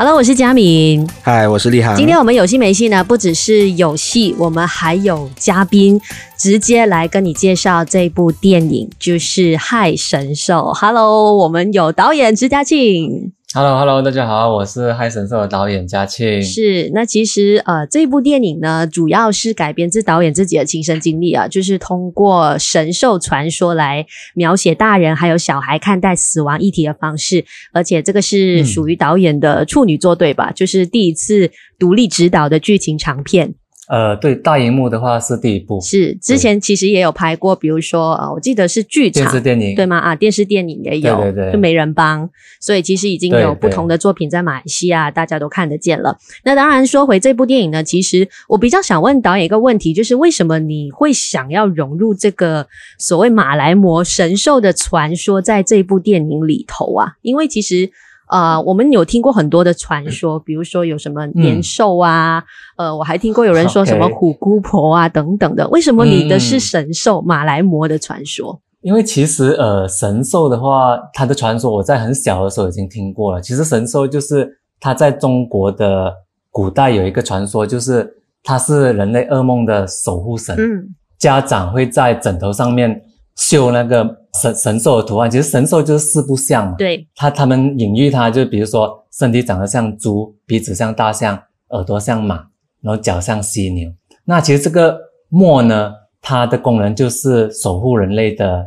Hello，我是佳敏。嗨，我是立航。今天我们有戏没戏呢，不只是有戏，我们还有嘉宾，直接来跟你介绍这部电影，就是《害神兽》。Hello，我们有导演支家庆。Hello，Hello，hello, 大家好，我是《嗨神兽》的导演嘉庆。是，那其实呃，这部电影呢，主要是改编自导演自己的亲身经历啊，就是通过神兽传说来描写大人还有小孩看待死亡议题的方式，而且这个是属于导演的处女作对吧？嗯、就是第一次独立执导的剧情长片。呃，对，大荧幕的话是第一部，是之前其实也有拍过，比如说呃，我记得是剧场电视电影对吗？啊，电视电影也有，对对对，就没人帮，所以其实已经有不同的作品在马来西亚大家都看得见了。那当然说回这部电影呢，其实我比较想问导演一个问题，就是为什么你会想要融入这个所谓马来魔神兽的传说在这部电影里头啊？因为其实。呃，我们有听过很多的传说，比如说有什么年兽啊，嗯、呃，我还听过有人说什么虎姑婆啊等等的。为什么你的是神兽、嗯、马来魔的传说？因为其实呃，神兽的话，它的传说我在很小的时候已经听过了。其实神兽就是它在中国的古代有一个传说，就是它是人类噩梦的守护神。嗯，家长会在枕头上面。绣那个神神兽的图案，其实神兽就是四不像嘛。对，他他们隐喻它，就比如说身体长得像猪，鼻子像大象，耳朵像马，然后脚像犀牛。那其实这个墨呢，它的功能就是守护人类的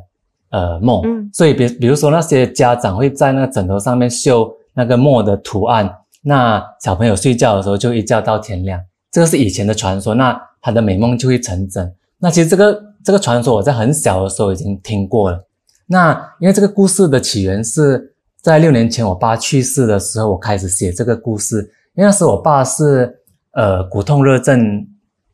呃梦。嗯。所以比比如说那些家长会在那个枕头上面绣那个墨的图案，那小朋友睡觉的时候就一觉到天亮。这个是以前的传说，那他的美梦就会成真。那其实这个。这个传说我在很小的时候已经听过了。那因为这个故事的起源是在六年前我爸去世的时候，我开始写这个故事。因为那时候我爸是呃骨痛热症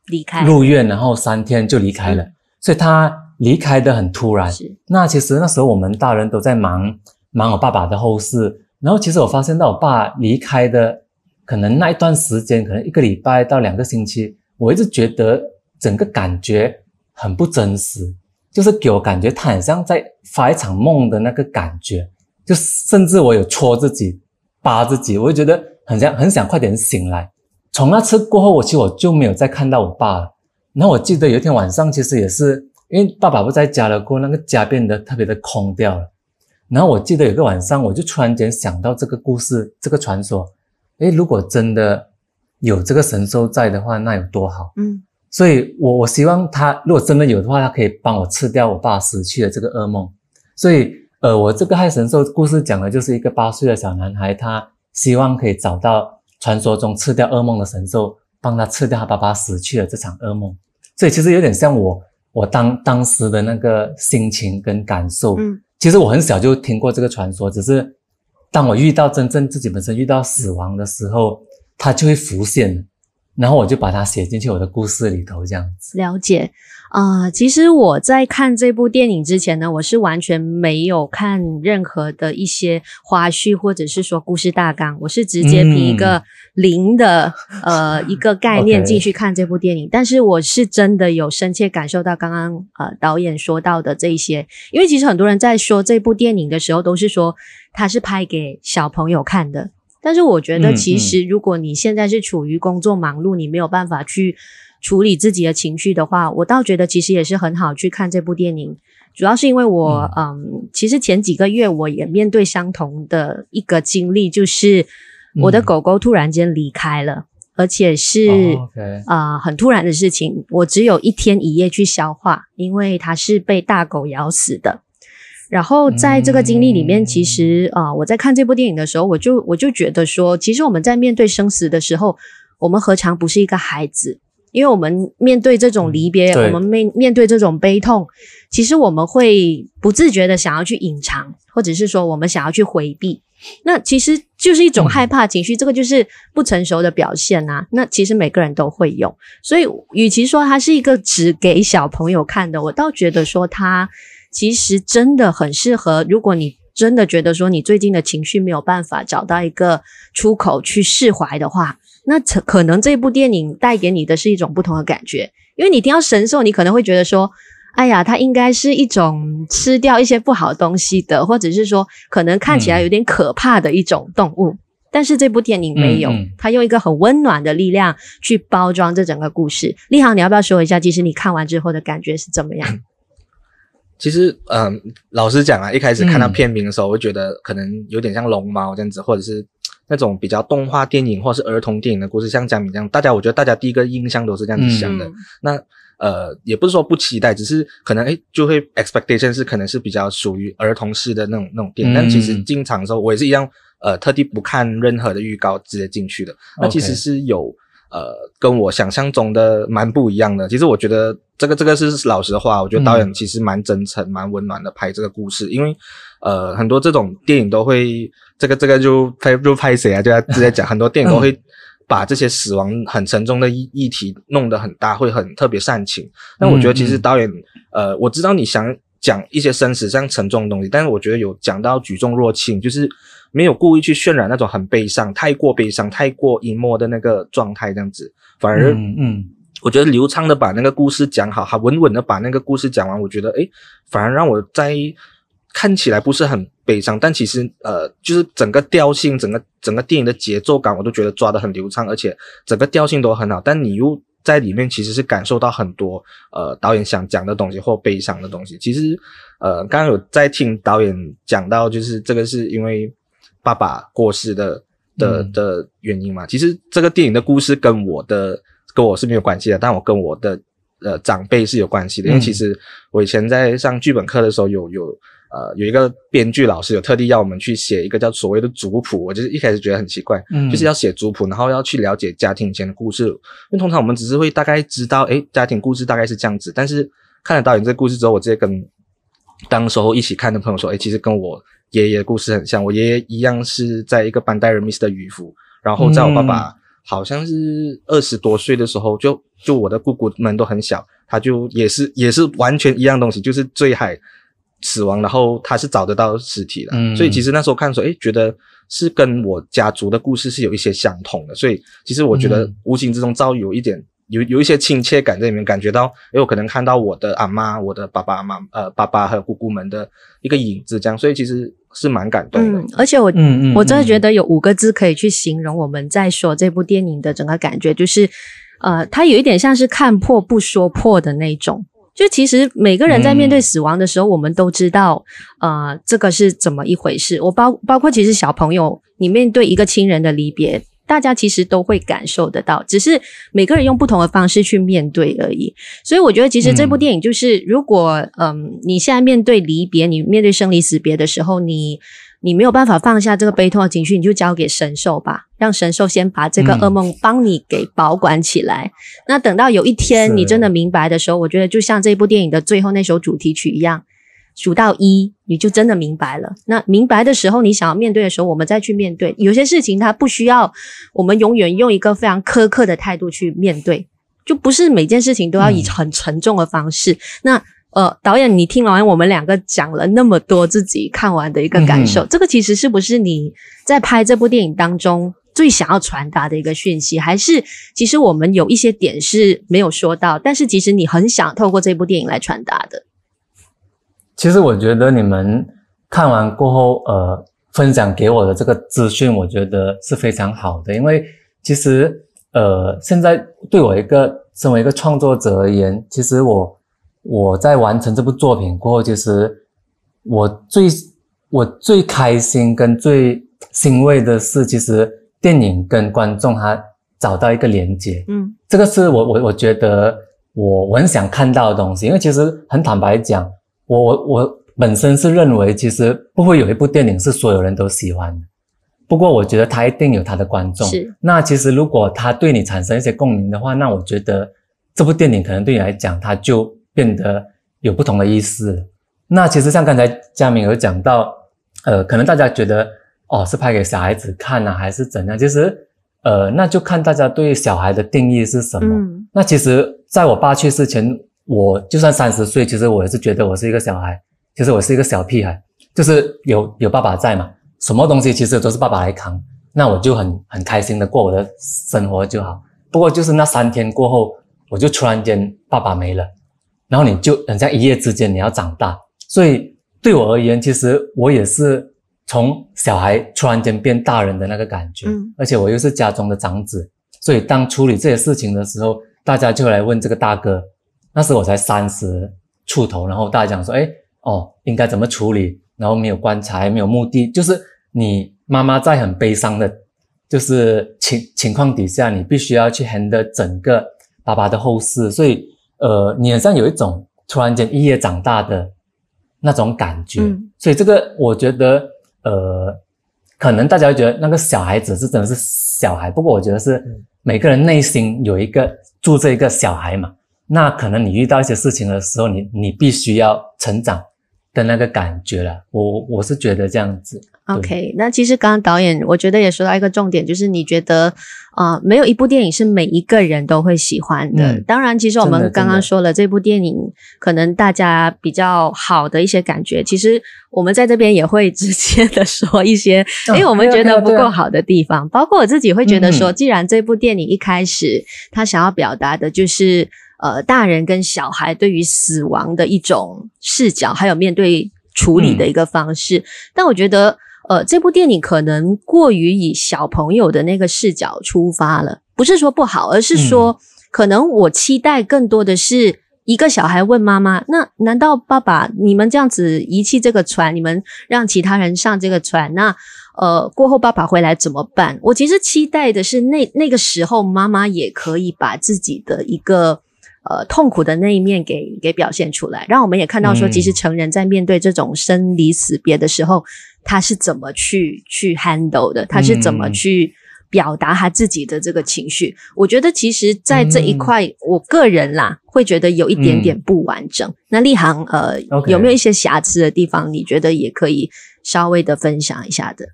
离开入院，然后三天就离开了，所以他离开的很突然。那其实那时候我们大人都在忙忙我爸爸的后事，然后其实我发现到我爸离开的可能那一段时间，可能一个礼拜到两个星期，我一直觉得整个感觉。很不真实，就是给我感觉他很像在发一场梦的那个感觉，就甚至我有戳自己、扒自己，我就觉得很像很想快点醒来。从那次过后，我其实我就没有再看到我爸了。然后我记得有一天晚上，其实也是因为爸爸不在家了，过那个家变得特别的空掉了。然后我记得有个晚上，我就突然间想到这个故事、这个传说，诶，如果真的有这个神兽在的话，那有多好？嗯。所以我，我我希望他如果真的有的话，他可以帮我吃掉我爸死去的这个噩梦。所以，呃，我这个害神兽故事讲的就是一个八岁的小男孩，他希望可以找到传说中吃掉噩梦的神兽，帮他吃掉他爸爸死去的这场噩梦。所以，其实有点像我我当当时的那个心情跟感受。嗯，其实我很小就听过这个传说，只是当我遇到真正自己本身遇到死亡的时候，它就会浮现。然后我就把它写进去我的故事里头，这样子。了解啊、呃，其实我在看这部电影之前呢，我是完全没有看任何的一些花絮，或者是说故事大纲，我是直接凭一个零的、嗯、呃 一个概念进去看这部电影。但是我是真的有深切感受到刚刚呃导演说到的这一些，因为其实很多人在说这部电影的时候，都是说他是拍给小朋友看的。但是我觉得，其实如果你现在是处于工作忙碌，你没有办法去处理自己的情绪的话，我倒觉得其实也是很好去看这部电影。主要是因为我，嗯，嗯，其实前几个月我也面对相同的一个经历，就是我的狗狗突然间离开了，嗯、而且是啊、很突然的事情，我只有一天一夜去消化，因为它是被大狗咬死的。然后在这个经历里面，其实啊、呃，我在看这部电影的时候，我就我就觉得说，其实我们在面对生死的时候，我们何尝不是一个孩子？因为我们面对这种离别，我们面面对这种悲痛，其实我们会不自觉的想要去隐藏，或者是说我们想要去回避。那其实就是一种害怕情绪，这个就是不成熟的表现啊。那其实每个人都会有，所以与其说它是一个只给小朋友看的，我倒觉得说它。其实真的很适合，如果你真的觉得说你最近的情绪没有办法找到一个出口去释怀的话，那可能这部电影带给你的是一种不同的感觉。因为你听到神兽，你可能会觉得说，哎呀，它应该是一种吃掉一些不好东西的，或者是说可能看起来有点可怕的一种动物。嗯但是这部电影没有，他、嗯嗯、用一个很温暖的力量去包装这整个故事。立航，你要不要说一下，其实你看完之后的感觉是怎么样？其实，嗯、呃，老实讲啊，一开始看到片名的时候，我会觉得可能有点像龙猫这样子，或者是那种比较动画电影或者是儿童电影的故事，像姜敏这样，大家我觉得大家第一个印象都是这样子想的。嗯、那呃，也不是说不期待，只是可能诶就会 expectation 是可能是比较属于儿童式的那种那种电影。嗯、但其实进场的时候，我也是一样，呃，特地不看任何的预告直接进去的。那其实是有。呃，跟我想象中的蛮不一样的。其实我觉得这个这个是老实话，我觉得导演其实蛮真诚、蛮温暖的拍这个故事。因为呃，很多这种电影都会这个这个就拍就拍谁啊？就要直接讲，很多电影都会把这些死亡很沉重的议议题弄得很大，会很特别煽情。但我觉得其实导演呃，我知道你想讲一些生死上沉重的东西，但是我觉得有讲到举重若轻，就是。没有故意去渲染那种很悲伤、太过悲伤、太过隐没的那个状态，这样子，反而，嗯，嗯我觉得流畅的把那个故事讲好，还稳稳的把那个故事讲完，我觉得，诶，反而让我在看起来不是很悲伤，但其实，呃，就是整个调性、整个整个电影的节奏感，我都觉得抓得很流畅，而且整个调性都很好，但你又在里面其实是感受到很多，呃，导演想讲的东西或悲伤的东西。其实，呃，刚刚有在听导演讲到，就是这个是因为。爸爸过世的的的原因嘛，其实这个电影的故事跟我的跟我是没有关系的，但我跟我的呃长辈是有关系的，因为其实我以前在上剧本课的时候有有呃有一个编剧老师有特地要我们去写一个叫所谓的族谱，我就是一开始觉得很奇怪，嗯，就是要写族谱，然后要去了解家庭以前的故事，因为通常我们只是会大概知道，诶，家庭故事大概是这样子，但是看了导演这个故事之后，我直接跟当时候一起看的朋友说，诶，其实跟我。爷爷的故事很像，我爷爷一样是在一个班代人 miss 的渔夫，然后在我爸爸好像是二十多岁的时候，就就我的姑姑们都很小，他就也是也是完全一样东西，就是坠海死亡，然后他是找得到尸体的，嗯、所以其实那时候看的时候，诶，觉得是跟我家族的故事是有一些相同的，所以其实我觉得无形之中造有一点。有有一些亲切感在里面，感觉到，诶，我可能看到我的阿妈、我的爸爸妈呃，爸爸和姑姑们的一个影子，这样，所以其实是蛮感动的。嗯，而且我，嗯嗯，我真的觉得有五个字可以去形容我们在说这部电影的整个感觉，就是，呃，它有一点像是看破不说破的那种。就其实每个人在面对死亡的时候，我们都知道，呃，这个是怎么一回事。我包包括其实小朋友，你面对一个亲人的离别。大家其实都会感受得到，只是每个人用不同的方式去面对而已。所以我觉得，其实这部电影就是，如果嗯，你现在面对离别，你面对生离死别的时候，你你没有办法放下这个悲痛的情绪，你就交给神兽吧，让神兽先把这个噩梦帮你给保管起来。嗯、那等到有一天你真的明白的时候，我觉得就像这部电影的最后那首主题曲一样。数到一，你就真的明白了。那明白的时候，你想要面对的时候，我们再去面对。有些事情它不需要我们永远用一个非常苛刻的态度去面对，就不是每件事情都要以很沉重的方式。嗯、那呃，导演，你听完我们两个讲了那么多自己看完的一个感受，嗯、这个其实是不是你在拍这部电影当中最想要传达的一个讯息？还是其实我们有一些点是没有说到，但是其实你很想透过这部电影来传达的？其实我觉得你们看完过后，呃，分享给我的这个资讯，我觉得是非常好的。因为其实，呃，现在对我一个身为一个创作者而言，其实我我在完成这部作品过后，其实我最我最开心跟最欣慰的是，其实电影跟观众他找到一个连接。嗯，这个是我我我觉得我我很想看到的东西。因为其实很坦白讲。我我我本身是认为，其实不会有一部电影是所有人都喜欢的。不过，我觉得他一定有他的观众。是。那其实，如果他对你产生一些共鸣的话，那我觉得这部电影可能对你来讲，它就变得有不同的意思。那其实像刚才嘉明有讲到，呃，可能大家觉得哦，是拍给小孩子看呢，还是怎样？其实，呃，那就看大家对小孩的定义是什么。嗯。那其实，在我爸去世前。我就算三十岁，其实我也是觉得我是一个小孩，其实我是一个小屁孩，就是有有爸爸在嘛，什么东西其实都是爸爸来扛，那我就很很开心的过我的生活就好。不过就是那三天过后，我就突然间爸爸没了，然后你就很像一夜之间你要长大，所以对我而言，其实我也是从小孩突然间变大人的那个感觉，嗯，而且我又是家中的长子，所以当处理这些事情的时候，大家就来问这个大哥。那时我才三十出头，然后大家讲说，哎，哦，应该怎么处理？然后没有棺材，没有墓地，就是你妈妈在很悲伤的，就是情情况底下，你必须要去 handle 整个爸爸的后事，所以，呃，你好像有一种突然间一夜长大的那种感觉，嗯，所以这个我觉得。呃，可能大家会觉得那个小孩子是真的是小孩，不过我觉得是每个人内心有一个住着一个小孩嘛。那可能你遇到一些事情的时候，你你必须要成长的那个感觉了。我我是觉得这样子。OK，那其实刚刚导演我觉得也说到一个重点，就是你觉得啊、呃，没有一部电影是每一个人都会喜欢的。嗯、当然，其实我们刚刚说了这部电影，可能大家比较好的一些感觉，其实我们在这边也会直接的说一些，因为我们觉得不够好的地方。包括我自己会觉得说，既然这部电影一开始他想要表达的就是呃大人跟小孩对于死亡的一种视角，还有面对处理的一个方式，嗯、但我觉得。呃，这部电影可能过于以小朋友的那个视角出发了，不是说不好，而是说，嗯、可能我期待更多的是一个小孩问妈妈：“那难道爸爸你们这样子遗弃这个船，你们让其他人上这个船，那呃过后爸爸回来怎么办？”我其实期待的是那那个时候妈妈也可以把自己的一个呃痛苦的那一面给给表现出来，让我们也看到说，其实成人在面对这种生离死别的时候。他是怎么去去 handle 的？他是怎么去表达他自己的这个情绪？嗯、我觉得其实，在这一块，我个人啦，会觉得有一点点不完整。嗯、那立行，呃.有没有一些瑕疵的地方？你觉得也可以稍微的分享一下的？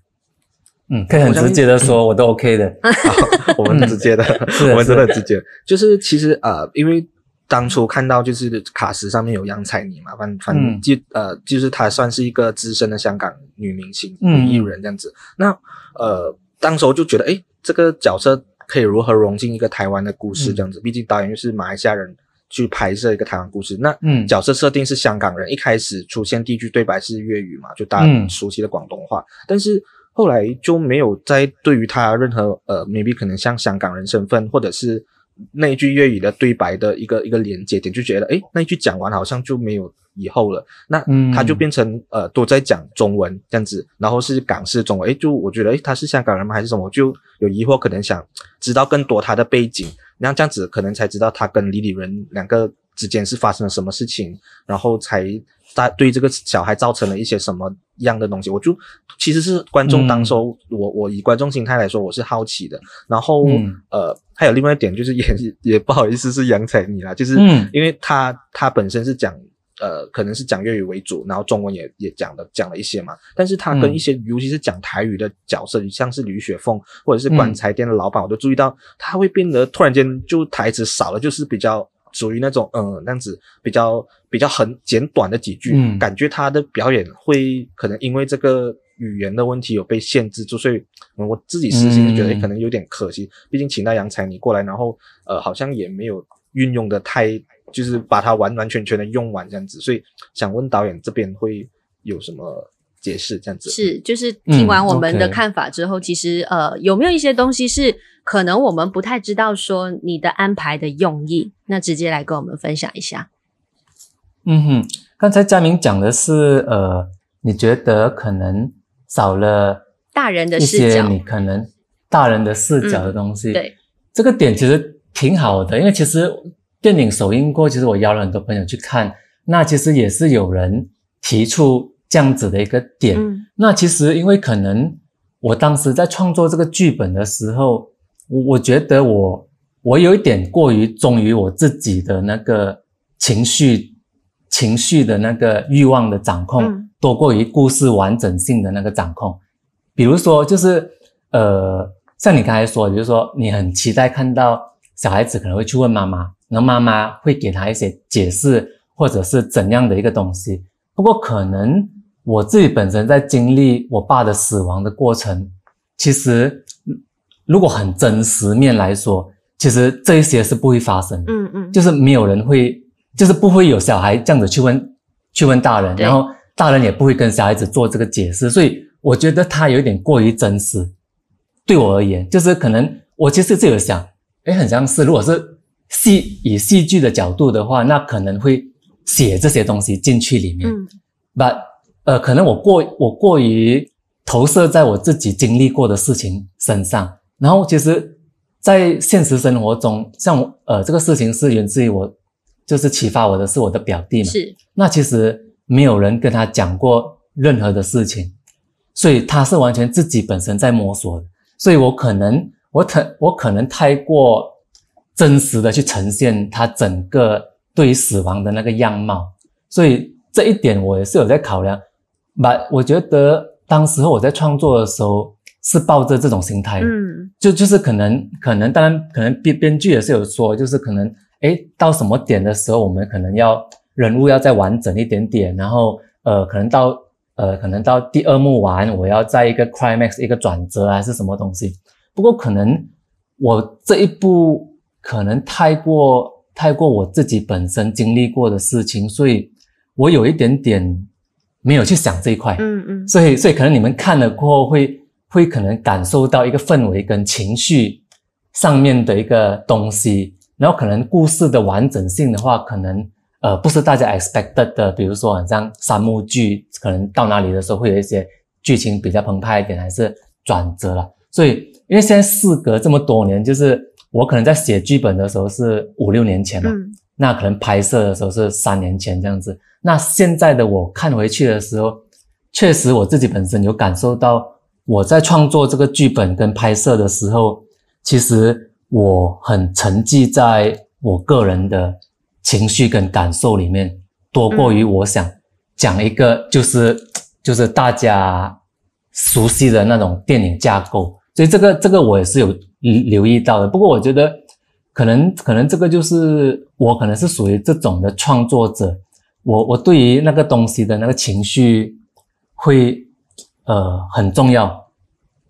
嗯，可以很直接的说，我都 OK 的。好，我们很直接 的，我们真的直接。就是其实呃，因为。当初看到就是卡司上面有杨采妮嘛，反反正就、嗯、呃，就是她算是一个资深的香港女明星、女艺人这样子。那呃，当时我就觉得，诶，这个角色可以如何融进一个台湾的故事这样子？毕竟导演又是马来西亚人去拍摄一个台湾故事，那嗯，角色设定是香港人，一开始出现第一句对白是粤语嘛，就大家熟悉的广东话，但是后来就没有再对于他任何呃，maybe 可能像香港人身份或者是。那一句粤语的对白的一个一个连接点，就觉得诶，那一句讲完好像就没有以后了。那他就变成呃都在讲中文这样子，然后是港式中文。诶，就我觉得诶，他是香港人吗？还是什么？我就有疑惑，可能想知道更多他的背景，然后这样子可能才知道他跟李李仁两个之间是发生了什么事情，然后才。他对这个小孩造成了一些什么样的东西？我就其实是观众当时候，嗯、我我以观众心态来说，我是好奇的。然后、嗯、呃，还有另外一点就是也也不好意思是杨采妮啦，就是因为他他本身是讲呃可能是讲粤语为主，然后中文也也讲的讲了一些嘛。但是他跟一些、嗯、尤其是讲台语的角色，像是吕雪凤或者是棺材店的老板，嗯、我都注意到他会变得突然间就台词少了，就是比较。属于那种嗯，那样子比较比较很简短的几句，嗯，感觉他的表演会可能因为这个语言的问题有被限制住，所以我自己私心觉得可能有点可惜。毕竟请到杨采妮过来，然后呃，好像也没有运用的太，就是把它完完全全的用完这样子，所以想问导演这边会有什么解释？这样子是就是听完我们的看法之后，其实呃，有没有一些东西是？可能我们不太知道说你的安排的用意，那直接来跟我们分享一下。嗯哼，刚才佳明讲的是，呃，你觉得可能少了大人的视角，你可能大人的视角的东西。嗯、对，这个点其实挺好的，因为其实电影首映过，其实我邀了很多朋友去看，那其实也是有人提出这样子的一个点。嗯、那其实因为可能我当时在创作这个剧本的时候。我我觉得我我有一点过于忠于我自己的那个情绪情绪的那个欲望的掌控，嗯、多过于故事完整性的那个掌控。比如说，就是呃，像你刚才说，比如说你很期待看到小孩子可能会去问妈妈，然后妈妈会给他一些解释，或者是怎样的一个东西。不过，可能我自己本身在经历我爸的死亡的过程，其实。如果很真实面来说，其实这一些是不会发生，嗯嗯，就是没有人会，就是不会有小孩这样子去问，去问大人，然后大人也不会跟小孩子做这个解释，所以我觉得他有点过于真实，对我而言，就是可能我其实就有想，诶，很像是如果是戏以戏剧的角度的话，那可能会写这些东西进去里面。嗯，But 呃，可能我过我过于投射在我自己经历过的事情身上，然后其实，在现实生活中，像呃这个事情是源自于我，就是启发我的是我的表弟嘛。是，那其实没有人跟他讲过任何的事情，所以他是完全自己本身在摸索的，所以我可能我可我可能太过真实的去呈现他整个对于死亡的那个样貌，所以这一点我也是有在考量。把我觉得当时候我在创作的时候是抱着这种心态，嗯，就就是可能可能当然可能编编剧也是有说，就是可能诶到什么点的时候我们可能要人物要再完整一点点，然后呃可能到呃可能到第二幕完我要在一个 climax 一个转折还是什么东西，不过可能我这一部可能太过太过我自己本身经历过的事情，所以我有一点点。没有去想这一块，嗯嗯，所以所以可能你们看了过后会会可能感受到一个氛围跟情绪上面的一个东西，然后可能故事的完整性的话，可能呃不是大家 expected 的，比如说好像三幕剧，可能到哪里的时候会有一些剧情比较澎湃一点，还是转折了。所以因为现在事隔这么多年，就是我可能在写剧本的时候是五六年前嘛，嗯，那可能拍摄的时候是三年前这样子。那现在的我看回去的时候，确实我自己本身有感受到，我在创作这个剧本跟拍摄的时候，其实我很沉浸在我个人的情绪跟感受里面，多过于我想讲一个就是就是大家熟悉的那种电影架构。所以这个这个我也是有留意到的。不过我觉得可能可能这个就是我可能是属于这种的创作者。我我对于那个东西的那个情绪会呃很重要，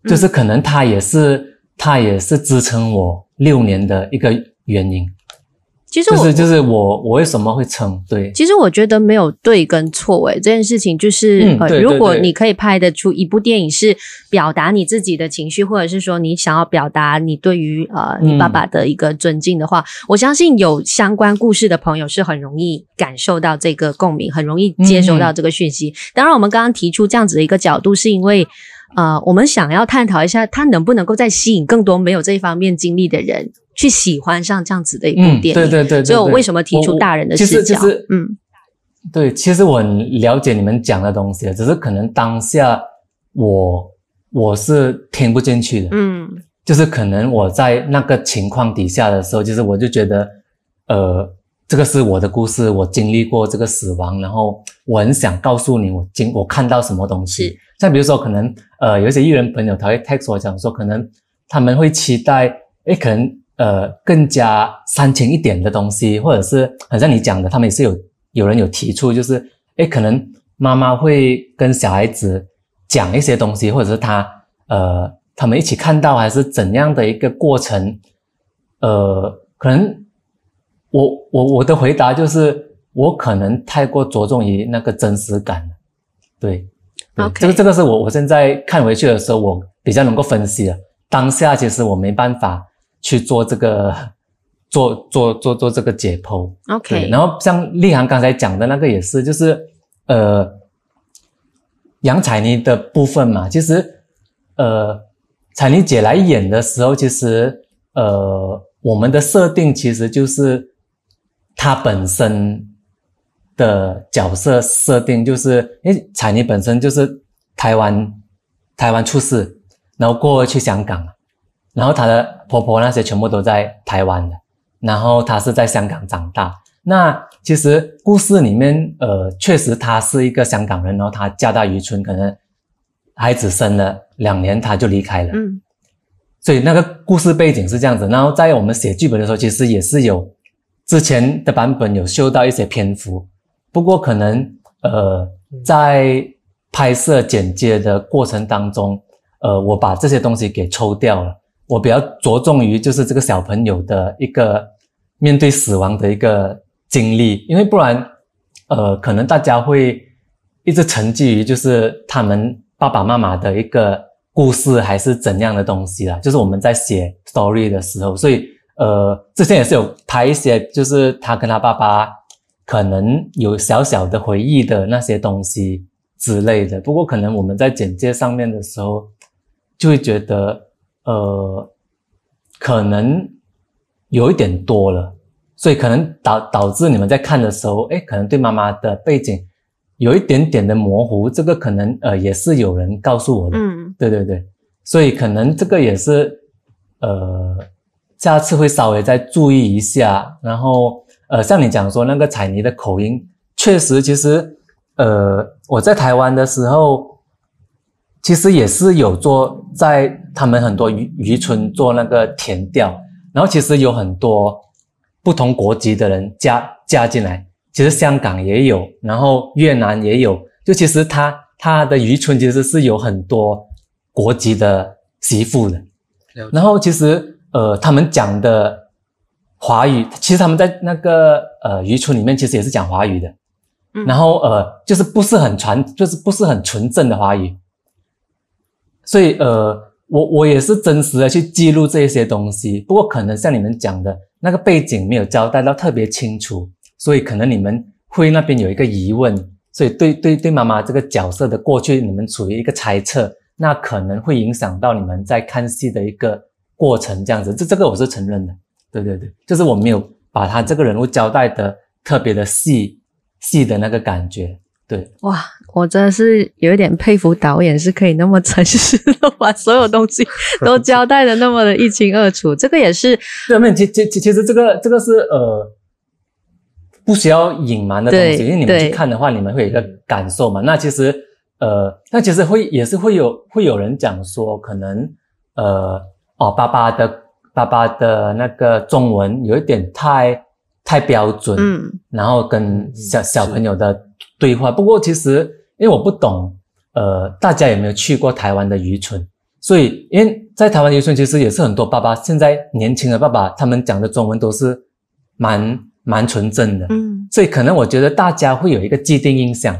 就是可能它也是它也是支撑我六年的一个原因。其实我就是就是我我为什么会撑？对，其实我觉得没有对跟错诶，这件事情就是、呃，如果你可以拍得出一部电影是表达你自己的情绪，或者是说你想要表达你对于呃你爸爸的一个尊敬的话，嗯，我相信有相关故事的朋友是很容易感受到这个共鸣，很容易接收到这个讯息。嗯、当然，我们刚刚提出这样子的一个角度，是因为呃，我们想要探讨一下，他能不能够再吸引更多没有这一方面经历的人。去喜欢上这样子的一部电影，嗯、对，对，对对对，所以我为什么提出大人的视角？嗯，对，其实我很了解你们讲的东西，只是可能当下我我是听不进去的，嗯，就是可能我在那个情况底下的时候，就是我就觉得，呃，这个是我的故事，我经历过这个死亡，然后我很想告诉你，我经我看到什么东西，像比如说可能呃有一些艺人朋友他会 text 我讲说，可能他们会期待，诶，可能。呃，更加煽情一点的东西，或者是很像你讲的，他们也是有有人有提出，就是诶，可能妈妈会跟小孩子讲一些东西，或者是他呃，他们一起看到还是怎样的一个过程，呃，可能我我我的回答就是，我可能太过着重于那个真实感，对.这个这个是我我现在看回去的时候，我比较能够分析了，当下其实我没办法。去做这个，做做做做这个解剖，OK。然后像立航刚才讲的那个也是，就是呃，杨采妮的部分嘛，其实呃，采妮姐来演的时候，其实呃，我们的设定其实就是她本身的角色设定，就是因为采妮本身就是台湾台湾出世，然后过去香港。然后她的婆婆那些全部都在台湾的，然后她是在香港长大。那其实故事里面，呃，确实她是一个香港人，然后她嫁到渔村，可能孩子生了两年，她就离开了。嗯，所以那个故事背景是这样子。然后在我们写剧本的时候，其实也是有之前的版本有修到一些篇幅，不过可能呃在拍摄剪接的过程当中，呃，我把这些东西给抽掉了。我比较着重于就是这个小朋友的一个面对死亡的一个经历，因为不然，呃，可能大家会一直沉寂于就是他们爸爸妈妈的一个故事还是怎样的东西啦，就是我们在写 story 的时候，所以呃，之前也是有拍一些，就是他跟他爸爸可能有小小的回忆的那些东西之类的。不过可能我们在简介上面的时候，就会觉得呃，可能有一点多了，所以可能导导致你们在看的时候，哎，可能对妈妈的背景。有一点点的模糊，这个可能呃也是有人告诉我的，嗯，对对对，所以可能这个也是呃下次会稍微再注意一下。然后呃像你讲说那个彩泥的口音，确实其实呃我在台湾的时候，其实也是有做在他们很多渔渔村做那个田调，然后其实有很多不同国籍的人加加进来。其实香港也有，然后越南也有，就其实他他的渔村其实是有很多国籍的媳妇的。然后其实呃，他们讲的华语，其实他们在那个呃渔村里面其实也是讲华语的。嗯。然后呃，就是不是很传，就是不是很纯正的华语。所以呃，我我也是真实的去记录这些东西，不过可能像你们讲的那个背景没有交代到特别清楚。所以可能你们会那边有一个疑问，所以对对对妈妈这个角色的过去，你们处于一个猜测，那可能会影响到你们在看戏的一个过程，这样子，这这个我是承认的，对对对，就是我没有把他这个人物交代的特别的细细的那个感觉，对，哇，我真的是有一点佩服导演是可以那么诚实的把所有东西 都交代的那么的一清二楚，这个也是，对，没有，其其其其实这个这个是呃。不需要隐瞒的东西，因为你们去看的话，你们会有一个感受嘛。那其实，呃，那其实会也是会有会有人讲说，可能，呃，哦，爸爸的爸爸的那个中文有一点太太标准，嗯，然后跟小小朋友的对话。不过其实，因为我不懂，呃，大家有没有去过台湾的渔村？所以，因为在台湾渔村，其实也是很多爸爸现在年轻的爸爸，他们讲的中文都是蛮。蛮纯正的，嗯，所以可能我觉得大家会有一个既定印象，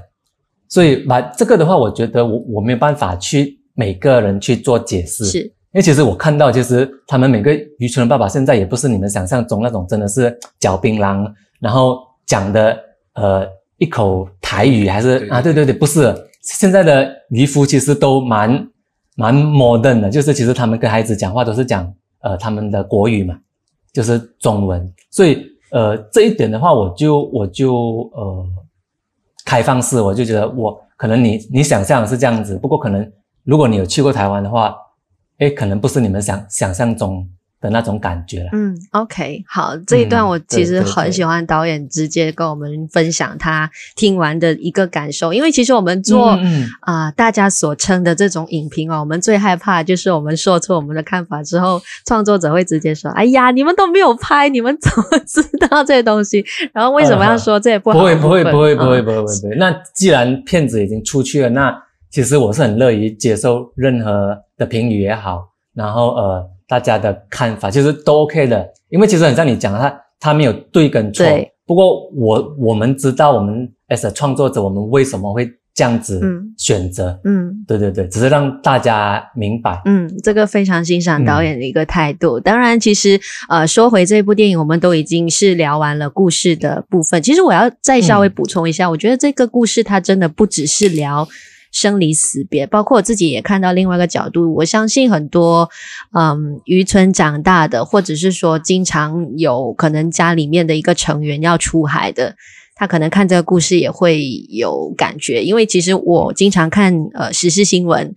所以把这个的话，我觉得我我没有办法去每个人去做解释，是，因为其实我看到，其实他们每个渔村的爸爸现在也不是你们想象中那种真的是嚼槟榔，然后讲的呃一口台语还是啊，对对对，不是，现在的渔夫其实都蛮蛮 modern 的，就是其实他们跟孩子讲话都是讲呃他们的国语嘛，就是中文，所以。呃，这一点的话，我就我就呃开放式，我就觉得我可能你你想象是这样子，不过可能如果你有去过台湾的话，诶，可能不是你们想想象中。的那种感觉了。嗯，OK，好，这一段我其实很喜欢导演直接跟我们分享他听完的一个感受，因为其实我们做啊、嗯呃、大家所称的这种影评哦，我们最害怕就是我们说出我们的看法之后，创作者会直接说：“哎呀，你们都没有拍，你们怎么 知道这些东西？然后为什么要说这也不好？”不会，不会，不会，不会，不会，不会，不会。那既然片子已经出去了，那其实我是很乐于接受任何的评语也好，然后呃。大家的看法其实都 OK 的，因为其实很像你讲的，他他没有对跟错。对。不过我我们知道，我们 as a 创作者，我们为什么会这样子选择？嗯，嗯对对对，只是让大家明白。嗯，这个非常欣赏导演的一个态度。嗯、当然，其实呃，说回这部电影，我们都已经是聊完了故事的部分。其实我要再稍微补充一下，嗯、我觉得这个故事它真的不只是聊。生离死别，包括我自己也看到另外一个角度。我相信很多，嗯，渔村长大的，或者是说经常有可能家里面的一个成员要出海的，他可能看这个故事也会有感觉。因为其实我经常看呃时事新闻，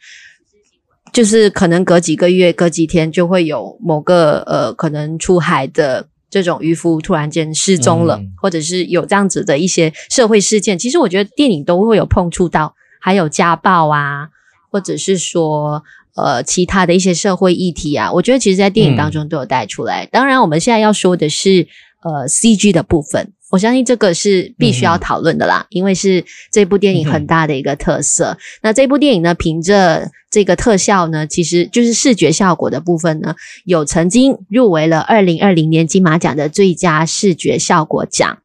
就是可能隔几个月、隔几天就会有某个呃可能出海的这种渔夫突然间失踪了，嗯、或者是有这样子的一些社会事件。其实我觉得电影都会有碰触到。还有家暴啊，或者是说呃其他的一些社会议题啊，我觉得其实，在电影当中都有带出来。嗯、当然，我们现在要说的是呃 CG 的部分，我相信这个是必须要讨论的啦，嗯、因为是这部电影很大的一个特色。嗯、那这部电影呢，凭着这个特效呢，其实就是视觉效果的部分呢，有曾经入围了二零二零年金马奖的最佳视觉效果奖。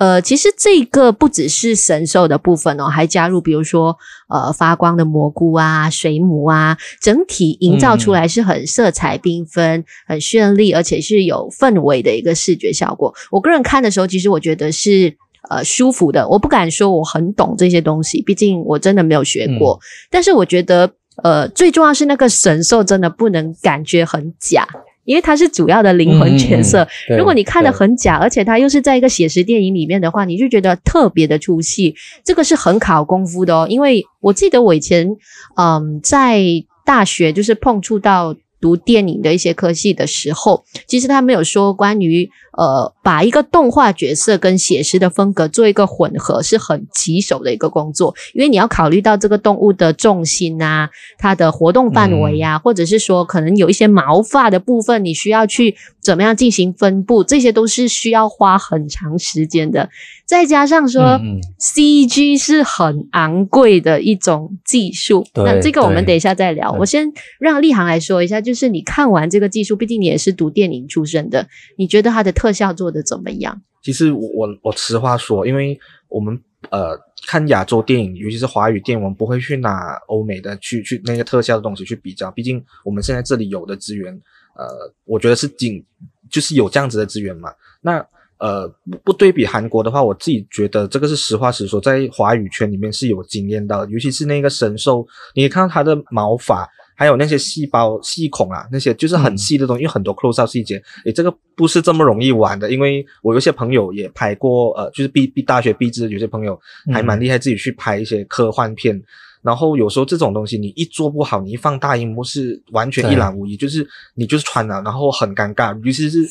呃，其实这个不只是神兽的部分哦，还加入比如说呃发光的蘑菇啊、水母啊，整体营造出来是很色彩缤纷、嗯、很绚丽，而且是有氛围的一个视觉效果。我个人看的时候，其实我觉得是呃舒服的。我不敢说我很懂这些东西，毕竟我真的没有学过。嗯、但是我觉得呃最重要是那个神兽真的不能感觉很假。因为他是主要的灵魂角色，如果你看的很假，而且他又是在一个写实电影里面的话，你就觉得特别的出戏。这个是很考功夫的哦，因为我记得我以前嗯在大学就是碰触到读电影的一些科系的时候，其实他没有说关于。呃，把一个动画角色跟写实的风格做一个混合，是很棘手的一个工作，因为你要考虑到这个动物的重心啊，它的活动范围啊，嗯、或者是说可能有一些毛发的部分，你需要去怎么样进行分布，这些都是需要花很长时间的。再加上说、嗯、CG 是很昂贵的一种技术，那这个我们等一下再聊。我先让立航来说一下，就是你看完这个技术，毕竟你也是读电影出身的，你觉得它的特效做的怎么样？其实我我我实话说，因为我们呃看亚洲电影，尤其是华语电影，我们不会去拿欧美的去去那个特效的东西去比较。毕竟我们现在这里有的资源，呃，我觉得是仅就是有这样子的资源嘛。那呃不不对比韩国的话，我自己觉得这个是实话实说，在华语圈里面是有惊艳到的，尤其是那个神兽，你看到它的毛发。还有那些细胞、细孔啊，那些就是很细的东西，因为很多 close up 细节，诶，这个不是这么容易玩的。因为我有些朋友也拍过，呃，就是毕毕大学毕制，有些朋友还蛮厉害，自己去拍一些科幻片。然后有时候这种东西你一做不好，你一放大荧幕是完全一览无遗，就是你就是穿了，然后很尴尬。尤其是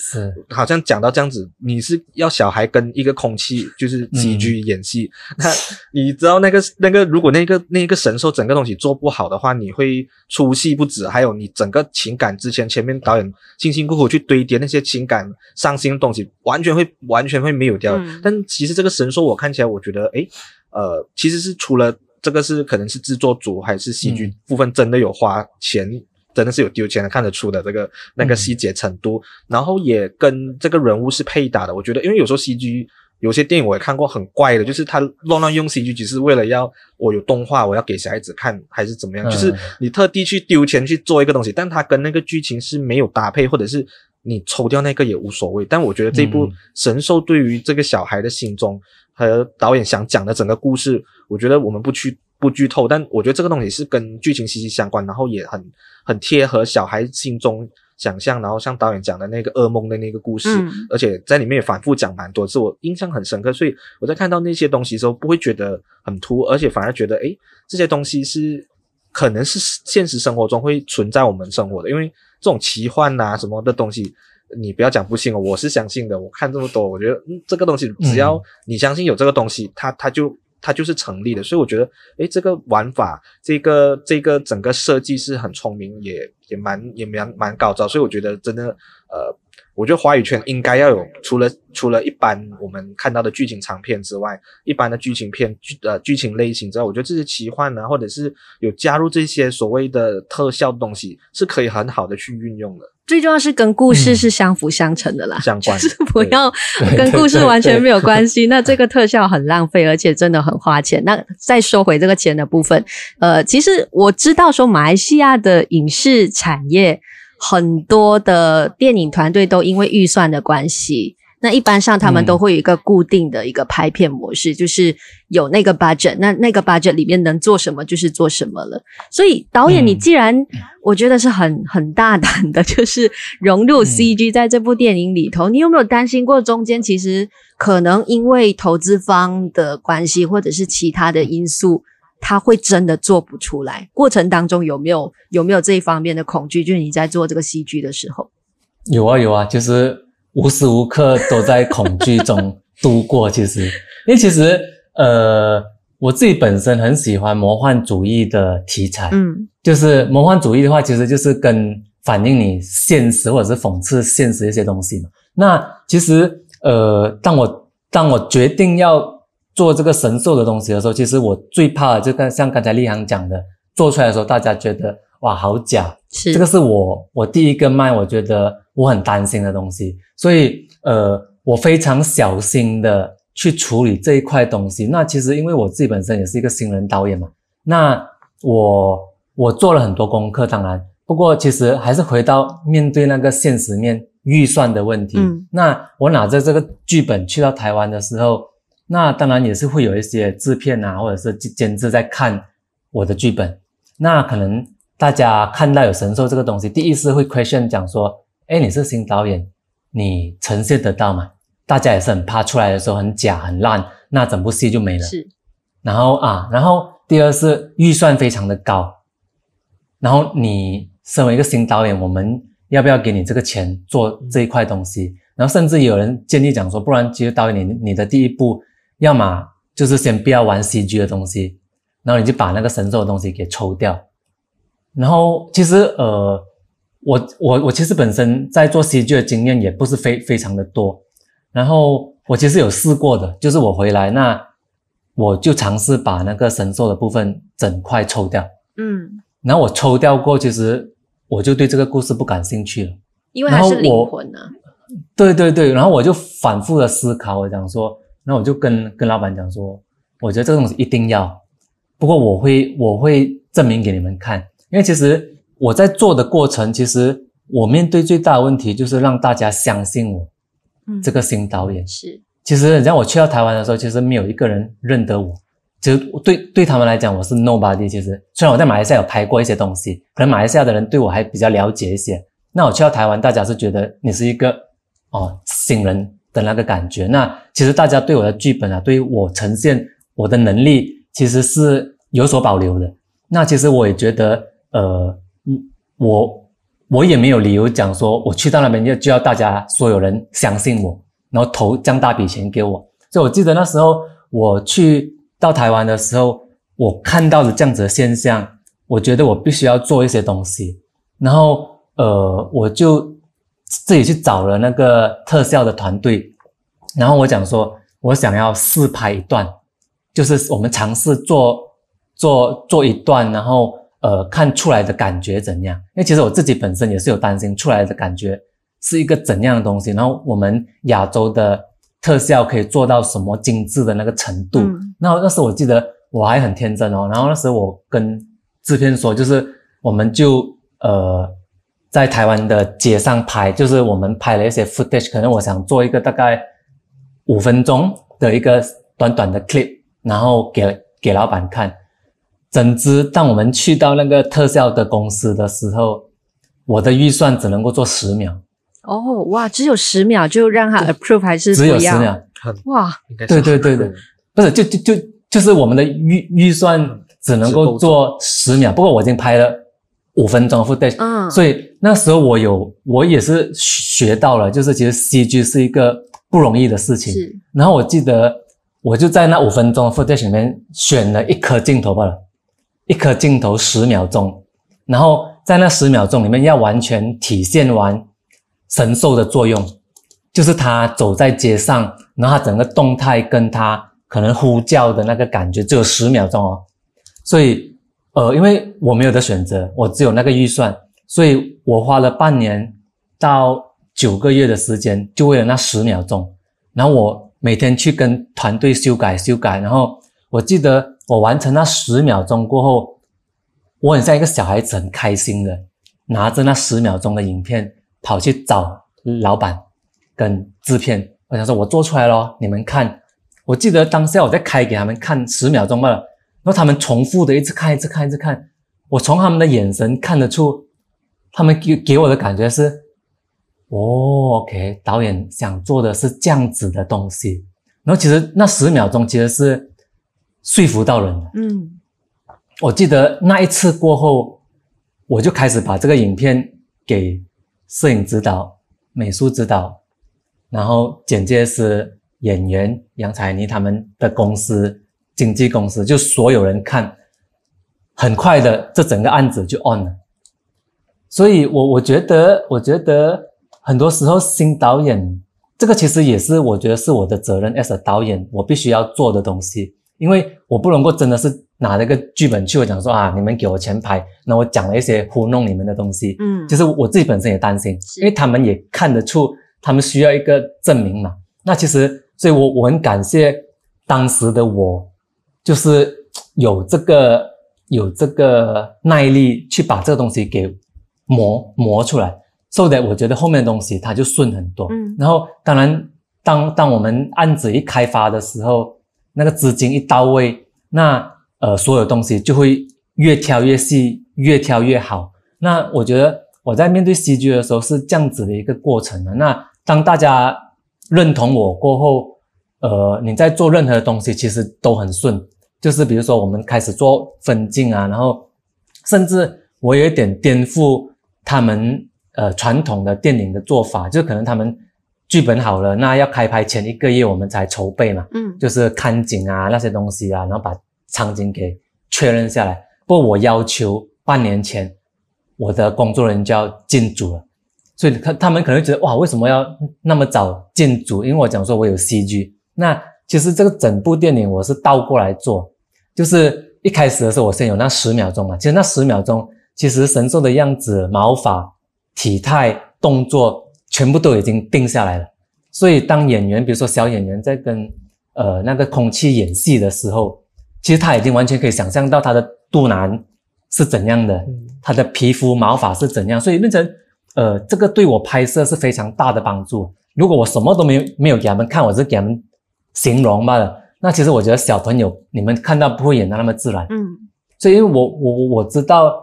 好像讲到这样子，你是要小孩跟一个空气就是喜剧演戏，嗯、那你知道那个那个如果那个那个神兽整个东西做不好的话，你会出戏不止，还有你整个情感之前前面导演辛辛苦苦去堆叠那些情感伤心的东西，完全会完全会没有掉。嗯、但其实这个神兽我看起来，我觉得诶呃，其实是除了。这个是可能是制作组还是戏剧部分真的有花钱，嗯、真的是有丢钱的，看得出的这个那个细节程度，嗯、然后也跟这个人物是配搭的。我觉得，因为有时候 CG 有些电影我也看过很怪的，就是他乱乱用 CG，只是为了要我有动画，我要给小孩子看还是怎么样，嗯、就是你特地去丢钱去做一个东西，但他跟那个剧情是没有搭配，或者是你抽掉那个也无所谓。但我觉得这部神兽对于这个小孩的心中。和导演想讲的整个故事，我觉得我们不去不剧透，但我觉得这个东西是跟剧情息息相关，然后也很很贴合小孩心中想象，然后像导演讲的那个噩梦的那个故事，嗯、而且在里面也反复讲蛮多次，我印象很深刻，所以我在看到那些东西的时候，不会觉得很突，而且反而觉得，诶，这些东西是可能是现实生活中会存在我们生活的，因为这种奇幻啊什么的东西。你不要讲不信哦，我是相信的。我看这么多，我觉得嗯，这个东西只要你相信有这个东西，它它就它就是成立的。所以我觉得，诶，这个玩法，这个这个整个设计是很聪明，也也蛮也蛮蛮高招。所以我觉得真的，呃。我觉得华语圈应该要有除了除了一般我们看到的剧情长片之外，一般的剧情片剧呃剧情类型之外，我觉得这些奇幻啊，或者是有加入这些所谓的特效的东西，是可以很好的去运用的。最重要是跟故事是相辅相成的啦，相关、是不要跟故事完全没有关系。那这个特效很浪费，而且真的很花钱。那再收回这个钱的部分，呃，其实我知道说马来西亚的影视产业。很多的电影团队都因为预算的关系，那一般上他们都会有一个固定的一个拍片模式，嗯、就是有那个 budget，那那个 budget 里面能做什么就是做什么了。所以导演，你既然、嗯、我觉得是很很大胆的，就是融入 CG 在这部电影里头，嗯、你有没有担心过中间其实可能因为投资方的关系，或者是其他的因素？他会真的做不出来，过程当中有没有有没有这一方面的恐惧？就是你在做这个戏剧的时候，有啊有啊，就是无时无刻都在恐惧中度过。其实，因为其实呃，我自己本身很喜欢魔幻主义的题材，嗯，就是魔幻主义的话，其实就是跟反映你现实或者是讽刺现实一些东西嘛。那其实呃，当我当我决定要做这个神兽的东西的时候，其实我最怕的就跟像刚才立航讲的，做出来的时候大家觉得哇好假，是。这个是我我第一个卖，我觉得我很担心的东西，所以呃我非常小心的去处理这一块东西。那其实因为我自己本身也是一个新人导演嘛，那我我做了很多功课，当然，不过其实还是回到面对那个现实面预算的问题。嗯，那我拿着这个剧本去到台湾的时候，那当然也是会有一些制片啊，或者是监制在看我的剧本，那可能。大家看到有神兽这个东西，第一次会 question 讲说：“哎，你是新导演，你呈现得到吗？”大家也是很怕出来的时候很假很烂，那整部戏就没了。是。然后啊，然后第二是预算非常的高，然后你身为一个新导演，我们要不要给你这个钱做这一块东西？然后甚至有人建议讲说，不然其实导演你你的第一部，要么就是先不要玩 CG 的东西，然后你就把那个神兽的东西给抽掉。然后其实呃，我我我其实本身在做 CG 的经验也不是非非常的多。然后我其实有试过的，就是我回来那我就尝试把那个神兽的部分整块抽掉。嗯。然后我抽掉过，其实我就对这个故事不感兴趣了。因为还是灵魂呢、啊。对对对，然后我就反复的思考，我想说，那我就跟跟老板讲说，我觉得这个东西一定要，不过我会我会证明给你们看。因为其实我在做的过程，其实我面对最大的问题就是让大家相信我，嗯，这个新导演是。其实你像我去到台湾的时候，其实没有一个人认得我，其实对对他们来讲我是 nobody。其实虽然我在马来西亚有拍过一些东西，可能马来西亚的人对我还比较了解一些。那我去到台湾，大家是觉得你是一个哦新人的那个感觉。那其实大家对我的剧本啊，对于我呈现我的能力，其实是有所保留的。那其实我也觉得。呃，我我也没有理由讲说，我去到那边就就要大家所有人相信我，然后投这样大笔钱给我。所以我记得那时候我去到台湾的时候，我看到了这样子的现象，我觉得我必须要做一些东西。然后呃，我就自己去找了那个特效的团队，然后我讲说，我想要试拍一段，就是我们尝试做做做一段，然后。呃，看出来的感觉怎样？因为其实我自己本身也是有担心出来的感觉是一个怎样的东西，然后我们亚洲的特效可以做到什么精致的那个程度。嗯。然后那时候我记得我还很天真哦，然后那时候我跟制片说，就是我们就呃在台湾的街上拍，就是我们拍了一些 footage，可能我想做一个大概五分钟的一个短短的 clip，然后给给老板看。怎知当我们去到那个特效的公司的时候，我的预算只能够做十秒。哦，哇，只有十秒就让他 approve 还是只有十秒？哇，对对对对，不是就就就就是我们的预预算只能够做十秒。不过我已经拍了五分钟 footage，嗯，所以那时候我有我也是学到了，就是其实 CG 是一个不容易的事情。是，然后我记得我就在那五分钟 footage 里面选了一颗镜头罢了。一颗镜头十秒钟，然后在那十秒钟里面要完全体现完神兽的作用，就是他走在街上，然后他整个动态跟他可能呼叫的那个感觉只有十秒钟哦。所以，呃，因为我没有的选择，我只有那个预算，所以我花了半年到九个月的时间，就为了那十秒钟。然后我每天去跟团队修改修改，然后我记得。我完成那十秒钟过后，我很像一个小孩子，很开心的拿着那十秒钟的影片跑去找老板跟制片，我想说我做出来咯，你们看。我记得当下我在开给他们看十秒钟罢了，然后他们重复的一直看，一直看，一直看。我从他们的眼神看得出，他们给给我的感觉是，哦，OK，导演想做的是这样子的东西。然后其实那十秒钟其实是。说服到人的。嗯，我记得那一次过后，我就开始把这个影片给摄影指导、美术指导，然后剪接师、演员杨采妮他们的公司、经纪公司，就所有人看，很快的，这整个案子就 on 了。所以我我觉得，我觉得很多时候新导演，这个其实也是我觉得是我的责任，as a 导演，我必须要做的东西。因为我不能够真的是拿那个剧本去，我讲说啊，你们给我钱拍，那我讲了一些糊弄你们的东西，嗯，就是我自己本身也担心，因为他们也看得出他们需要一个证明嘛。那其实所以我我很感谢当时的我，就是有这个有这个耐力去把这个东西给磨磨出来，so 的我觉得后面的东西它就顺很多。嗯，然后当然当当我们案子一开发的时候，那个资金一到位，那呃所有东西就会越挑越细，越挑越好。那我觉得我在面对 CG 的时候是这样子的一个过程的。那当大家认同我过后，呃，你在做任何东西其实都很顺。就是比如说我们开始做分镜啊，然后甚至我有一点颠覆他们呃传统的电影的做法，就可能他们剧本好了，那要开拍前一个月我们才筹备嘛，嗯，就是看景啊那些东西啊，然后把场景给确认下来。不过我要求半年前。我的工作人员就要进组了，所以他他们可能觉得哇，为什么要那么早进组？因为我讲说我有 CG。那其实这个整部电影我是倒过来做，就是一开始的时候我先有那十秒钟嘛，其实那十秒钟其实神兽的样子、毛发、体态、动作全部都已经定下来了。所以当演员，比如说小演员在跟呃那个空气演戏的时候，其实他已经完全可以想象到他的肚腩是怎样的。他的皮肤毛发是怎样，所以变成，呃，这个对我拍摄是非常大的帮助。如果我什么都没有没有给他们看，我是给他们形容罢了。那其实我觉得小朋友你们看到不会演得那么自然。嗯。所以因为我我我知道，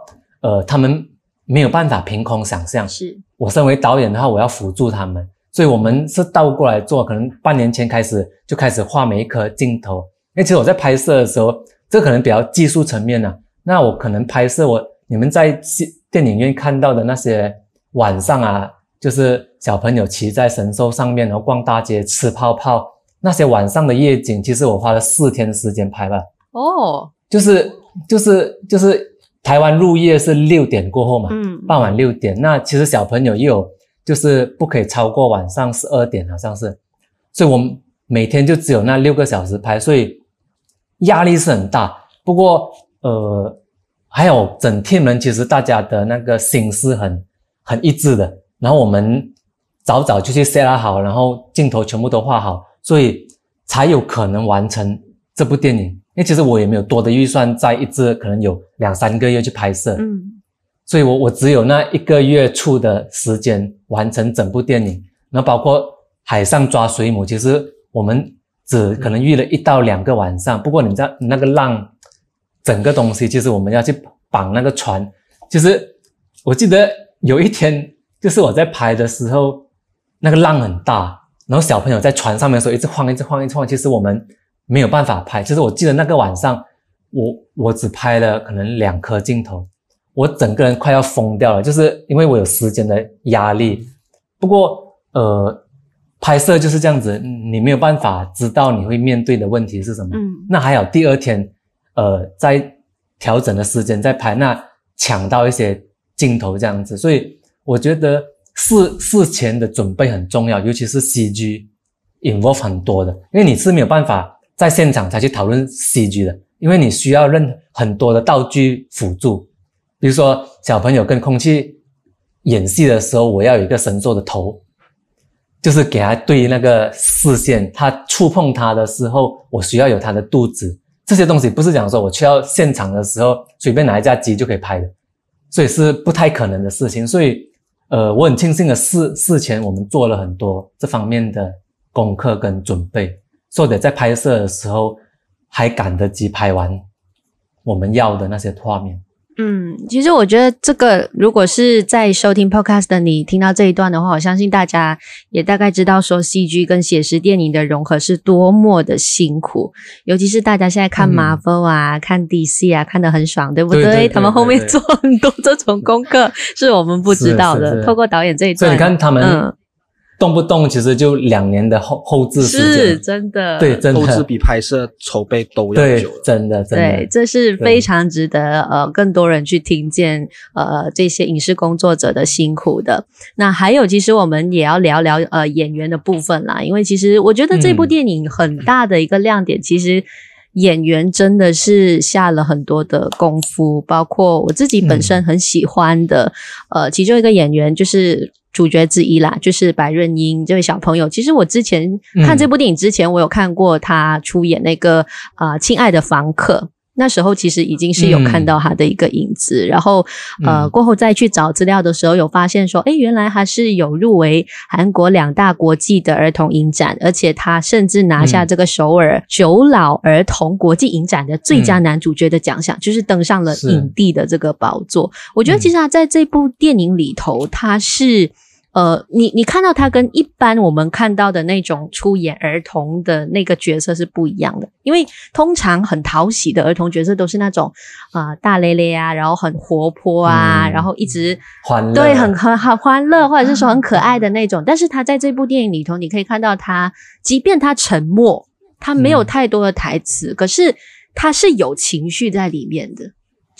呃，他们没有办法凭空想象。是。我身为导演的话，我要辅助他们，所以我们是倒过来做。可能半年前开始就开始画每一颗镜头。因为其实我在拍摄的时候，这可能比较技术层面呢。那我可能拍摄我。你们在电影院看到的那些晚上啊，就是小朋友骑在神兽上面，然后逛大街吃泡泡，那些晚上的夜景，其实我花了四天时间拍吧。哦，就是就是就是台湾入夜是六点过后嘛，嗯，傍晚六点，那其实小朋友也有就是不可以超过晚上十二点，好像是，所以我们每天就只有那六个小时拍，所以压力是很大。不过呃。还有整 team 人，其实大家的那个心思很很一致的。然后我们早早就去 set 好，然后镜头全部都画好，所以才有可能完成这部电影。因为其实我也没有多的预算，在一直可能有两三个月去拍摄，嗯，所以我我只有那一个月出的时间完成整部电影。然后包括海上抓水母，其实我们只可能遇了一到两个晚上。不过你知道那个浪。整个东西其实我们要去绑那个船，就是我记得有一天，就是我在拍的时候，那个浪很大，然后小朋友在船上面的时候一直晃，一直晃，一直晃。其实我们没有办法拍。其实我记得那个晚上，我我只拍了可能两颗镜头，我整个人快要疯掉了，就是因为我有时间的压力。不过呃，拍摄就是这样子，你没有办法知道你会面对的问题是什么。嗯，那还有，第二天。呃，在调整的时间在拍，那抢到一些镜头这样子，所以我觉得事事前的准备很重要，尤其是 CG involve 很多的，因为你是没有办法在现场才去讨论 CG 的，因为你需要认很多的道具辅助，比如说小朋友跟空气演戏的时候，我要有一个神兽的头，就是给他对那个视线，他触碰他的时候，我需要有他的肚子。这些东西不是讲说我去到现场的时候随便拿一架机就可以拍的，所以是不太可能的事情。所以，呃，我很庆幸的事事前我们做了很多这方面的功课跟准备，所以在拍摄的时候还赶得及拍完我们要的那些画面。嗯，其实我觉得这个，如果是在收听 podcast 的你听到这一段的话，我相信大家也大概知道说 CG 跟写实电影的融合是多么的辛苦。尤其是大家现在看 Marvel 啊、嗯、看 DC 啊，看得很爽，对不对？对对对对对，他们后面做很多这种功课，是我们不知道的。透过导演这一段，所以你看他们。嗯动不动其实就两年的后后置时间，是真的，对，真的后制比拍摄筹备都要久，真的，真的，对，这是非常值得呃更多人去听见呃这些影视工作者的辛苦的。那还有，其实我们也要聊聊呃演员的部分啦，因为其实我觉得这部电影很大的一个亮点，嗯、其实演员真的是下了很多的功夫，包括我自己本身很喜欢的、嗯、呃其中一个演员就是。主角之一啦，就是白润英这位小朋友。其实我之前看这部电影之前，嗯、我有看过他出演那个啊、呃，亲爱的房客。那时候其实已经是有看到他的一个影子，嗯、然后呃过后再去找资料的时候，有发现说，诶，原来他是有入围韩国两大国际的儿童影展，而且他甚至拿下这个首尔九老儿童国际影展的最佳男主角的奖项，嗯、就是登上了影帝的这个宝座。我觉得其实他在这部电影里头，他是。呃，你你看到他跟一般我们看到的那种出演儿童的那个角色是不一样的，因为通常很讨喜的儿童角色都是那种啊、呃、大咧咧啊，然后很活泼啊，嗯、然后一直欢乐，对，很很很欢乐，或者是说很可爱的那种。但是他在这部电影里头，你可以看到他，即便他沉默，他没有太多的台词，嗯、可是他是有情绪在里面的。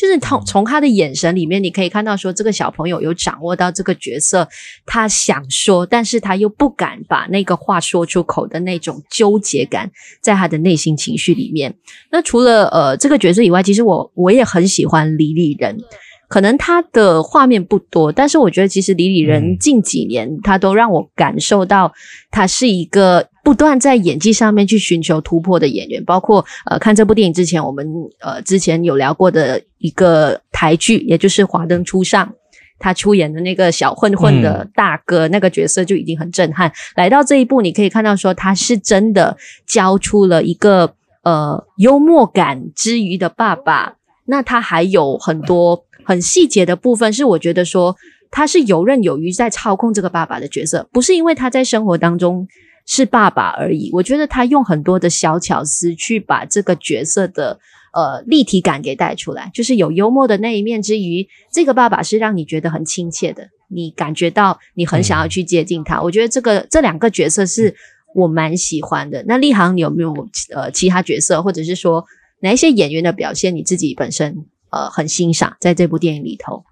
就是从从他的眼神里面，你可以看到说，这个小朋友有掌握到这个角色，他想说，但是他又不敢把那个话说出口的那种纠结感，在他的内心情绪里面。那除了呃这个角色以外，其实我我也很喜欢李李仁。可能他的画面不多，但是我觉得其实李李仁近几年、嗯、他都让我感受到他是一个不断在演技上面去寻求突破的演员。包括呃看这部电影之前，我们呃之前有聊过的一个台剧，也就是《华灯初上》，他出演的那个小混混的大哥、嗯、那个角色就已经很震撼。来到这一部，你可以看到说他是真的交出了一个呃幽默感之余的爸爸。那他还有很多。很细节的部分是，我觉得说他是游刃有余在操控这个爸爸的角色，不是因为他在生活当中是爸爸而已。我觉得他用很多的小巧思去把这个角色的呃立体感给带出来，就是有幽默的那一面之余，这个爸爸是让你觉得很亲切的，你感觉到你很想要去接近他。嗯、我觉得这个这两个角色是我蛮喜欢的。那立航，你有没有呃其他角色，或者是说哪一些演员的表现你自己本身？呃，很欣赏在这部电影里头。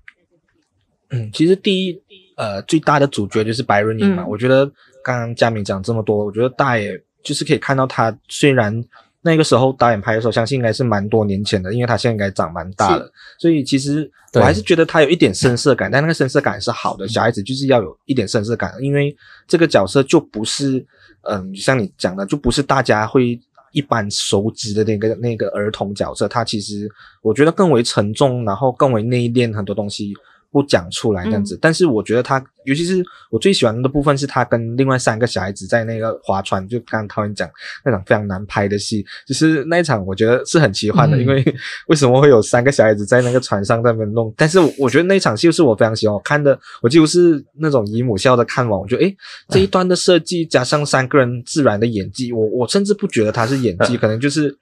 嗯，其实第一，呃，最大的主角就是白润英嘛。嗯、我觉得刚刚佳明讲这么多，我觉得大爷就是可以看到他，虽然那个时候导演拍的时候，相信应该是蛮多年前的，因为他现在应该长蛮大了，所以其实我还是觉得他有一点深色感，但那个深色感是好的。小孩子就是要有一点深色感，因为这个角色就不是，嗯、呃，像你讲的，就不是大家会。一般熟知的那个那个儿童角色，他其实我觉得更为沉重，然后更为内敛，很多东西不讲出来这样子。嗯、但是我觉得他，尤其是我最喜欢的部分，是他跟另外三个小孩子在那个划船，就刚刚他们讲那场非常难拍的戏，就是那一场我觉得是很奇幻的，嗯、因为为什么会有三个小孩子在那个船上在那边弄？但是我觉得那一场戏是我非常喜欢，我看的我几乎是那种姨母笑的看完，我觉得诶这一段的设计加上三个人自然的演技，我我甚至不觉得他是演技，可能就是。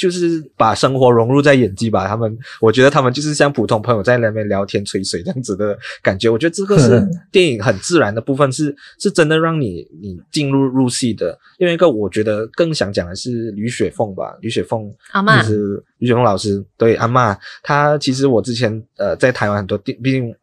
就是把生活融入在演技吧，他们，我觉得他们就是像普通朋友在那边聊天吹水这样子的感觉。我觉得这个是电影很自然的部分，是是真的让你你进入入戏的。另外一个，我觉得更想讲的是吕雪凤吧，吕雪凤阿妈，就是吕雪凤老师，对阿嬷，她其实我之前呃在台湾很多电，毕竟。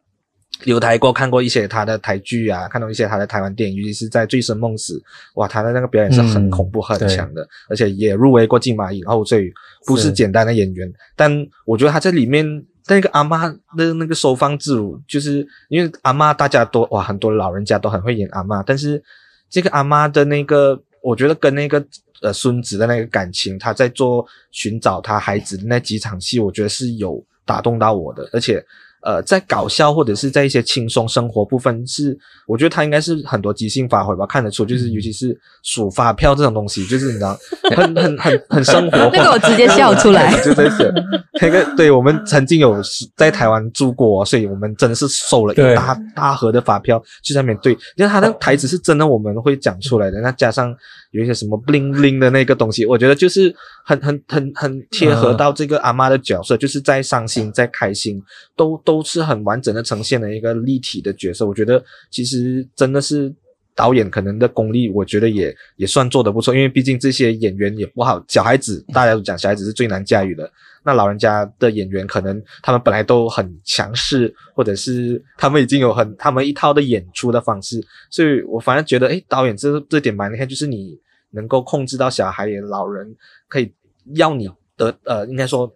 有台过看过一些他的台剧啊，看到一些他的台湾电影，尤其是在《醉生梦死》，哇，他的那个表演是很恐怖、嗯、很强的，而且也入围过金马影后，所以不是简单的演员。但我觉得他在里面那个阿嬷的那个收放自如，就是因为阿嬷大家都哇，很多老人家都很会演阿嬷，但是这个阿嬷的那个，我觉得跟那个呃孙子的那个感情，他在做寻找他孩子的那几场戏，我觉得是有打动到我的，而且。呃，在搞笑或者是在一些轻松生活部分，是我觉得他应该是很多即兴发挥吧，看得出，就是尤其是数发票这种东西，就是你知道，很很很很生活化。那个我直接笑出来，就在这那个，对，我们曾经有在台湾住过，所以我们真的是收了一大大盒的发票，就在那边对，因为他的台词是真的，我们会讲出来的，那加上。有一些什么 bling bling 的那个东西，我觉得就是很很很很贴合到这个阿妈的角色，嗯、就是在伤心在开心，都都是很完整的呈现了一个立体的角色。我觉得其实真的是导演可能的功力，我觉得也也算做得不错，因为毕竟这些演员也不好，小孩子大家都讲小孩子是最难驾驭的。那老人家的演员可能他们本来都很强势，或者是他们已经有很他们一套的演出的方式，所以我反而觉得，诶，导演这这点蛮厉害，就是你能够控制到小孩也老人可以要你的呃，应该说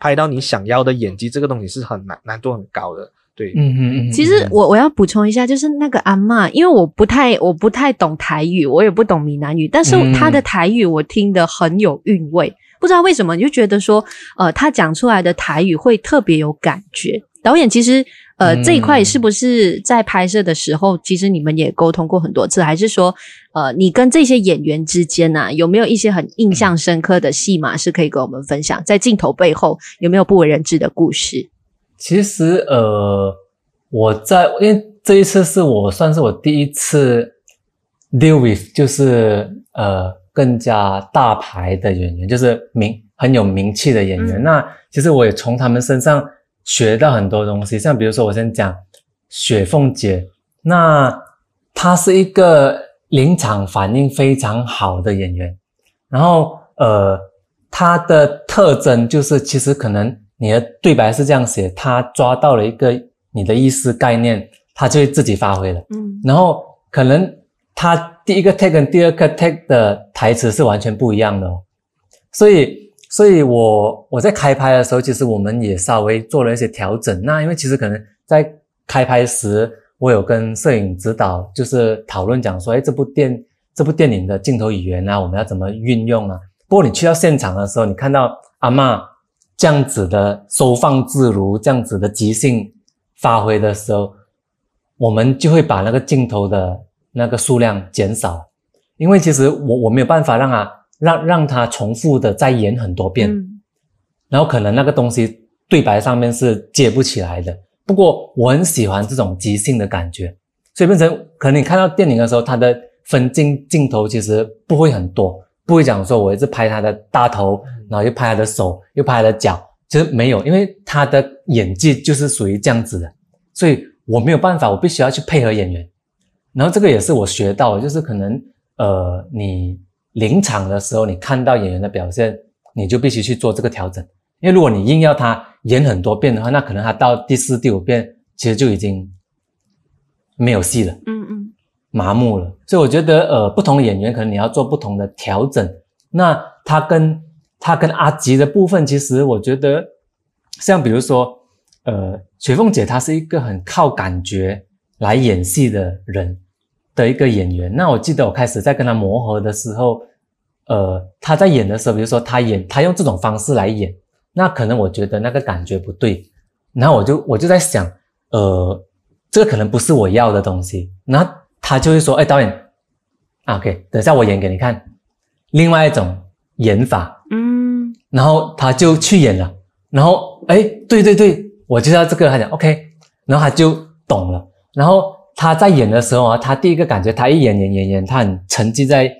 拍到你想要的演技，这个东西是很难难度很高的。对，嗯嗯嗯。其实我我要补充一下，就是那个阿嬷，因为我不太我不太懂台语，我也不懂闽南语，但是他的台语我听得很有韵味，嗯、不知道为什么你就觉得说，呃，他讲出来的台语会特别有感觉。导演其实呃、嗯、这一块是不是在拍摄的时候，其实你们也沟通过很多次，还是说呃你跟这些演员之间呢、啊，有没有一些很印象深刻的戏码是可以跟我们分享？在镜头背后有没有不为人知的故事？其实，呃，我在因为这一次是我算是我第一次 deal with，就是呃更加大牌的演员，就是名很有名气的演员。嗯、那其实我也从他们身上学到很多东西，像比如说我先讲雪凤姐，那她是一个临场反应非常好的演员，然后呃，她的特征就是其实可能。你的对白是这样写，他抓到了一个你的意思概念，他就会自己发挥了。嗯，然后可能他第一个 take 跟第二个 take 的台词是完全不一样的哦。所以，所以我我在开拍的时候，其实我们也稍微做了一些调整。那因为其实可能在开拍时，我有跟摄影指导就是讨论讲说，哎，这部电这部电影的镜头语言啊，我们要怎么运用啊？不过你去到现场的时候，你看到阿嬷。这样子的收放自如，这样子的即兴发挥的时候，我们就会把那个镜头的那个数量减少，因为其实我我没有办法让他让让他重复的再演很多遍，嗯、然后可能那个东西对白上面是接不起来的。不过我很喜欢这种即兴的感觉，所以变成可能你看到电影的时候，它的分镜镜头其实不会很多。不会讲说，我一直拍他的大头，然后又拍他的手，又拍他的脚，其实没有，因为他的演技就是属于这样子的，所以我没有办法，我必须要去配合演员。然后这个也是我学到的，就是可能呃，你临场的时候，你看到演员的表现，你就必须去做这个调整。因为如果你硬要他演很多遍的话，那可能他到第四、第五遍，其实就已经没有戏了。嗯嗯。麻木了，所以我觉得，呃，不同的演员可能你要做不同的调整。那他跟他跟阿吉的部分，其实我觉得，像比如说，呃，雪凤姐她是一个很靠感觉来演戏的人的一个演员。那我记得我开始在跟他磨合的时候，呃，他在演的时候，比如说他演，他用这种方式来演，那可能我觉得那个感觉不对，然后我就我就在想，呃，这个可能不是我要的东西，那。他就会说：“哎，导演，OK，等下我演给你看，另外一种演法。”嗯，然后他就去演了。然后，哎，对对对，我就要这个。他讲 OK，然后他就懂了。然后他在演的时候啊，他第一个感觉，他一演演演演，他很沉浸在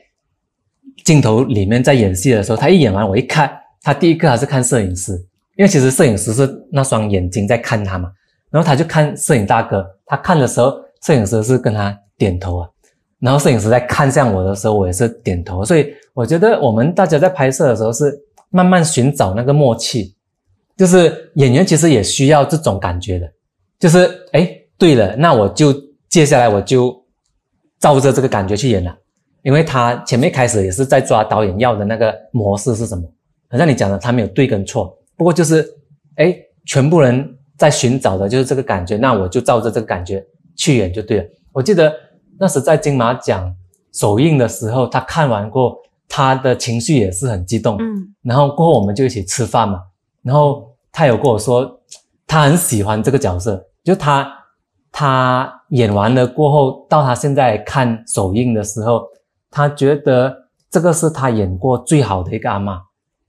镜头里面，在演戏的时候，他一演完，我一看，他第一个还是看摄影师，因为其实摄影师是那双眼睛在看他嘛。然后他就看摄影大哥，他看的时候，摄影师是跟他。点头啊，然后摄影师在看向我的时候，我也是点头。所以我觉得我们大家在拍摄的时候是慢慢寻找那个默契，就是演员其实也需要这种感觉的，就是哎，对了，那我就接下来我就照着这个感觉去演了，因为他前面开始也是在抓导演要的那个模式是什么，好像你讲的他没有对跟错，不过就是哎，全部人在寻找的就是这个感觉，那我就照着这个感觉去演就对了。我记得。那时在金马奖首映的时候，他看完过，他的情绪也是很激动。嗯，然后过后我们就一起吃饭嘛，然后他有跟我说，他很喜欢这个角色，就他他演完了过后，到他现在看首映的时候，他觉得这个是他演过最好的一个阿嬷，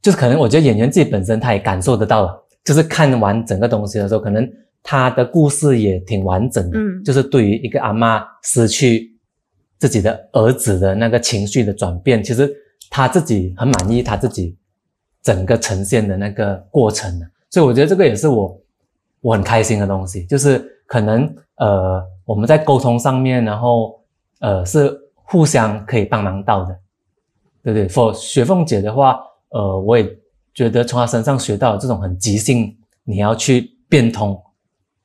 就是可能我觉得演员自己本身他也感受得到了，就是看完整个东西的时候，可能。他的故事也挺完整的，嗯，就是对于一个阿妈失去自己的儿子的那个情绪的转变，其实他自己很满意他自己整个呈现的那个过程的，所以我觉得这个也是我我很开心的东西，就是可能呃我们在沟通上面，然后呃是互相可以帮忙到的，对不对？For 雪凤姐的话，呃我也觉得从她身上学到这种很即兴，你要去变通。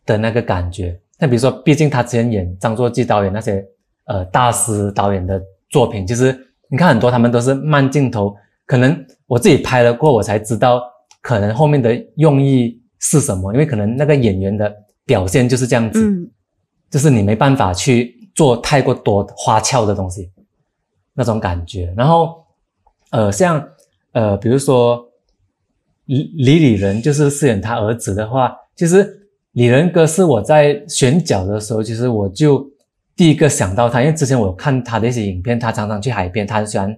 的那个感觉，那比如说，毕竟他之前演张作骥导演那些呃大师导演的作品，其实你看很多他们都是慢镜头，可能我自己拍了过，我才知道可能后面的用意是什么，因为可能那个演员的表现就是这样子，嗯，就是你没办法去做太过多花俏的东西，那种感觉。然后，呃，像呃，比如说李李李仁就是饰演他儿子的话，其实李仁哥是我在选角的时候，其实我就第一个想到他，因为之前我看他的一些影片，他常常去海边，他很喜欢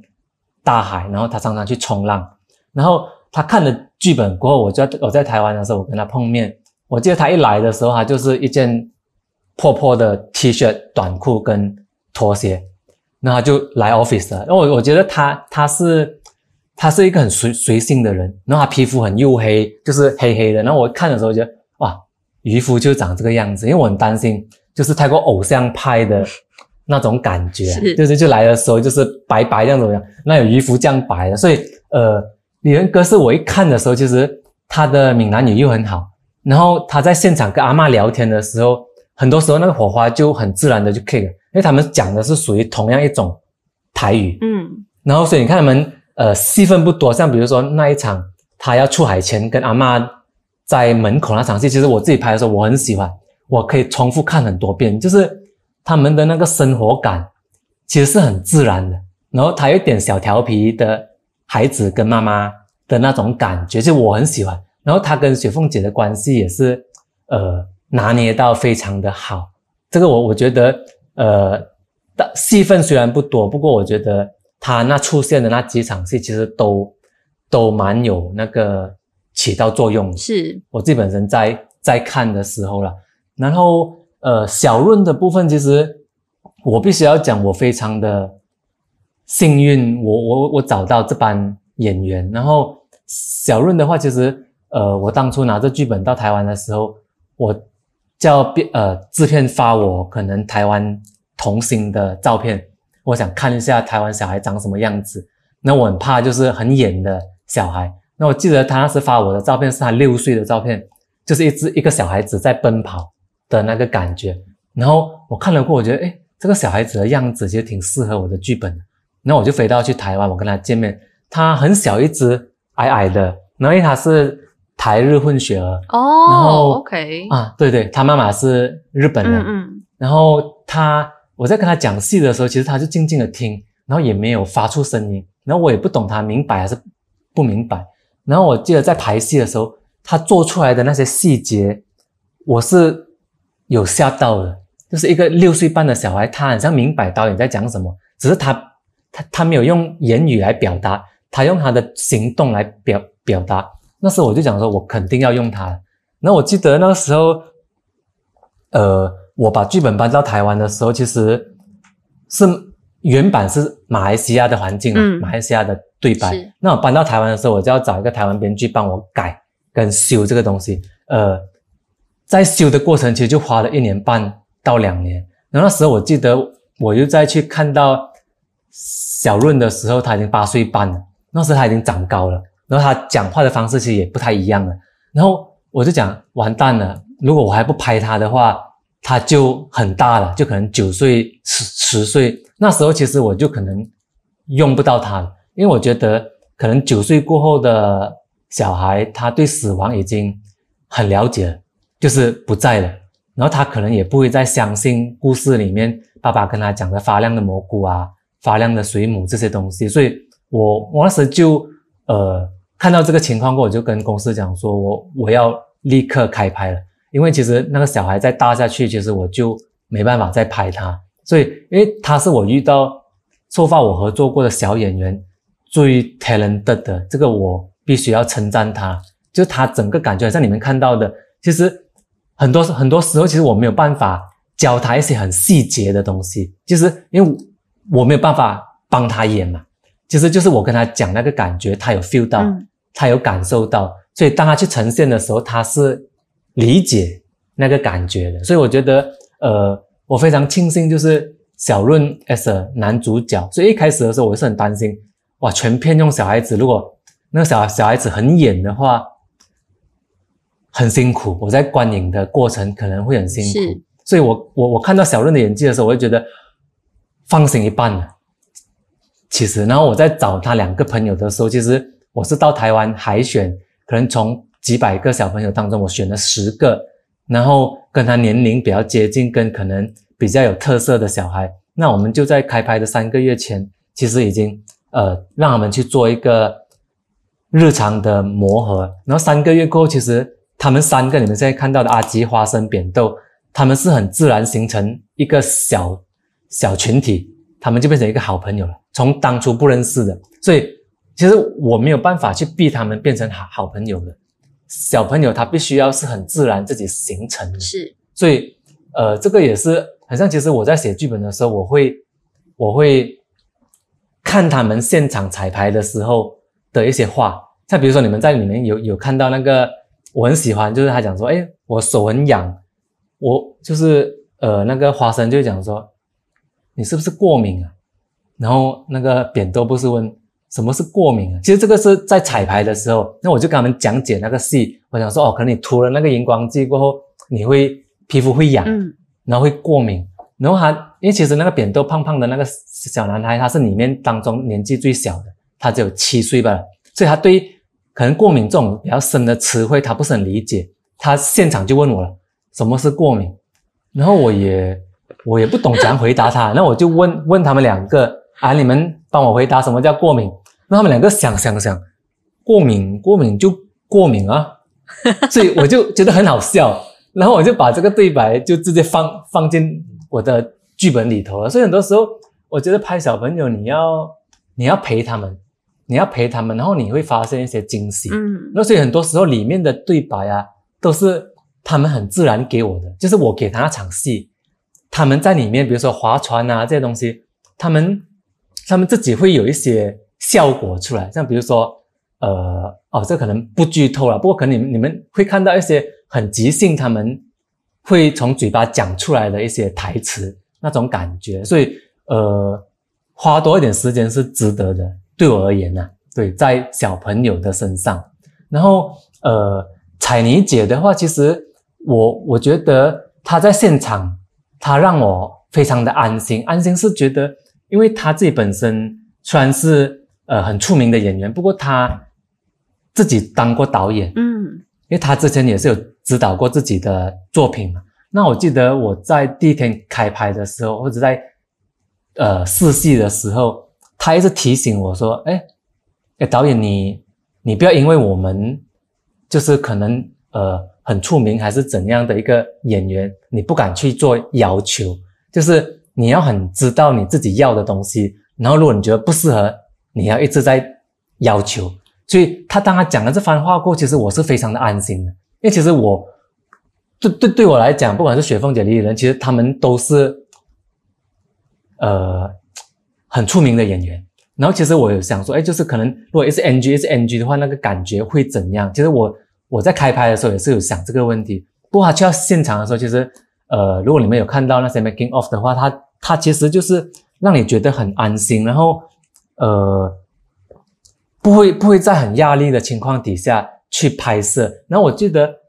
大海，然后他常常去冲浪，然后。他看了剧本过后，我就我在台湾的时候，我跟他碰面。我记得他一来的时候，他就是一件破破的 T 恤、短裤跟拖鞋，然后他就来 office 了。然后我我觉得他他是他是一个很随随性的人，然后他皮肤很黝黑，就是黑黑的。然后我看的时候觉得，渔夫就长这个样子，因为我很担心就是太过偶像派的那种感觉，是就是。就来的时候就是白白这样子，那有渔夫这样白的，所以呃。李仁哥是我一看的时候，其实他的闽南语又很好，然后他在现场跟阿嬷聊天的时候，很多时候那个火花就很自然的就 click 了，因为他们讲的是属于同样一种台语，嗯，然后所以你看他们呃戏份不多，像比如说那一场他要出海前跟阿嬷在门口那场戏，其实我自己拍的时候我很喜欢，我可以重复看很多遍，就是他们的那个生活感其实是很自然的，然后他有点小调皮的。孩子跟妈妈的那种感觉，就我很喜欢。然后他跟雪凤姐的关系也是，呃，拿捏到非常的好。这个我我觉得，呃，的戏份虽然不多，不过我觉得他那出现的那几场戏，其实都都蛮有那个起到作用。是我自己本身在在看的时候了。然后，呃，小润的部分，其实我必须要讲，我非常的。幸运，我我我找到这班演员。然后小润的话，其实呃，我当初拿着剧本到台湾的时候，我叫编呃制片发我可能台湾童星的照片，我想看一下台湾小孩长什么样子。那我很怕就是很演的小孩。那我记得他那时发我的照片是他六岁的照片，就是一只一个小孩子在奔跑的那个感觉。然后我看了过，我觉得诶，这个小孩子的样子其实挺适合我的剧本的。然后我就飞到去台湾，我跟他见面。他很小一只，矮矮的。然后因为他是台日混血儿，哦，然后 OK 啊，对对，他妈妈是日本人。嗯，嗯。然后他，我在跟他讲戏的时候，其实他就静静的听，然后也没有发出声音。然后我也不懂他明白还是不明白。然后我记得在排戏的时候，他做出来的那些细节，我是有吓到的。就是一个六岁半的小孩，他好像明白导演在讲什么，只是他。他他没有用言语来表达，他用他的行动来表表达。那时候我就讲说，我肯定要用他。那我记得那个时候，呃，我把剧本搬到台湾的时候，其实是原版是马来西亚的环境，嗯，马来西亚的对白。那我搬到台湾的时候，我就要找一个台湾编剧帮我改跟修这个东西。呃，在修的过程其实就花了一年半到两年。然后那时候我记得，我又再去看到。小润的时候，他已经八岁半了。那时候他已经长高了，然后他讲话的方式其实也不太一样了。然后我就讲，完蛋了，如果我还不拍他的话，他就很大了，就可能九岁、十十岁。那时候其实我就可能用不到他了，因为我觉得可能九岁过后的小孩，他对死亡已经很了解了，就是不在了。然后他可能也不会再相信故事里面爸爸跟他讲的发亮的蘑菇啊。发亮的水母这些东西，所以我我那时就呃看到这个情况过，我就跟公司讲说，我我要立刻开拍了，因为其实那个小孩再大下去，其实我就没办法再拍他。所以，因为他是我遇到 so far 我合作过的小演员最 talented 的，这个我必须要称赞他。就他整个感觉，像你们看到的，其实很多很多时候，其实我没有办法教他一些很细节的东西，就是因为。我没有办法帮他演嘛，其实就是我跟他讲那个感觉，他有 feel 到，嗯、他有感受到，所以当他去呈现的时候，他是理解那个感觉的。所以我觉得，呃，我非常庆幸，就是小润 as a 男主角。所以一开始的时候，我是很担心，哇，全片用小孩子，如果那个小小孩子很演的话，很辛苦。我在观影的过程可能会很辛苦，所以我我我看到小润的演技的时候，我就觉得。放心一半了，其实，然后我在找他两个朋友的时候，其实我是到台湾海选可能从几百个小朋友当中，我选了十个，然后跟他年龄比较接近，跟可能比较有特色的小孩，那我们就在开拍的三个月前，其实已经呃让他们去做一个日常的磨合，然后三个月过后，其实他们三个你们现在看到的阿吉、花生、扁豆，他们是很自然形成一个小小群体，他们就变成一个好朋友了。从当初不认识的，所以其实我没有办法去逼他们变成好好朋友的。小朋友他必须要是很自然自己形成的，是。所以呃，这个也是很像其实我在写剧本的时候，我会我会看他们现场彩排的时候的一些话，像比如说你们在里面有有看到那个我很喜欢，就是他讲说，哎，我手很痒，我就是呃那个花生就讲说，你是不是过敏啊？然后那个扁豆不是问什么是过敏啊？其实这个是在彩排的时候，那我就跟他们讲解那个戏。我想说哦，可能你涂了那个荧光剂过后，你会皮肤会痒，嗯，然后会过敏。然后他因为其实那个扁豆胖胖的那个小男孩，他是里面当中年纪最小的，他只有七岁吧，所以他对可能过敏这种比较深的词汇，他不是很理解。他现场就问我了，什么是过敏？然后我也我也不懂怎样回答他，那我就问问他们两个。啊！你们帮我回答什么叫过敏？那他们两个想想想，过敏过敏就过敏啊，所以我就觉得很好笑，然后我就把这个对白就直接放放进我的剧本里头了。所以很多时候，我觉得拍小朋友，你要你要陪他们，你要陪他们，然后你会发现一些惊喜。嗯，那所以很多时候里面的对白啊，都是他们很自然给我的，就是我给他那场戏，他们在里面，比如说划船啊这些东西，他们。他们自己会有一些效果出来，像比如说，呃，哦，这可能不剧透了，不过可能你们你们会看到一些很即兴，他们会从嘴巴讲出来的一些台词，那种感觉，所以，呃，花多一点时间是值得的，对我而言呢、啊，对，在小朋友的身上，然后，呃，彩妮姐的话，其实我我觉得她在现场，她让我非常的安心，安心是觉得。因为她自己本身虽然是呃很出名的演员，不过她自己当过导演，嗯，因为她之前也是有指导过自己的作品嘛。那我记得我在第一天开拍的时候，或者在呃试戏的时候，他一直提醒我说：“哎，哎，导演你你不要因为我们就是可能呃很出名还是怎样的一个演员，你不敢去做要求，就是。”你要很知道你自己要的东西，然后如果你觉得不适合，你要一直在要求。所以他当他讲了这番话过，其实我是非常的安心的，因为其实我对对对我来讲，不管是雪凤姐、李李仁，其实他们都是呃很出名的演员。然后其实我有想说，哎，就是可能如果一是 NG 一是 NG 的话，那个感觉会怎样？其实我我在开拍的时候也是有想这个问题。不过他去到现场的时候，其实。呃，如果你们有看到那些 making of 的话，他他其实就是让你觉得很安心，然后呃，不会不会在很压力的情况底下去拍摄。然后我记得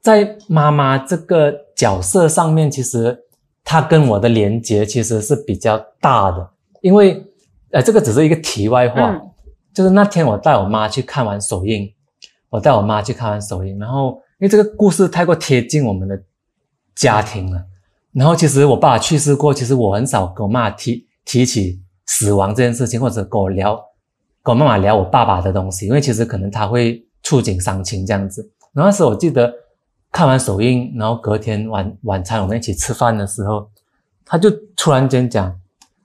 在妈妈这个角色上面，其实她跟我的连接其实是比较大的，因为呃，这个只是一个题外话，嗯、就是那天我带我妈去看完首映，我带我妈去看完首映，然后因为这个故事太过贴近我们的。家庭了，然后其实我爸爸去世过，其实我很少跟我妈妈提提起死亡这件事情，或者跟我聊，跟我妈妈聊我爸爸的东西，因为其实可能他会触景伤情这样子。然后那时候我记得看完首映，然后隔天晚晚餐我们一起吃饭的时候，他就突然间讲，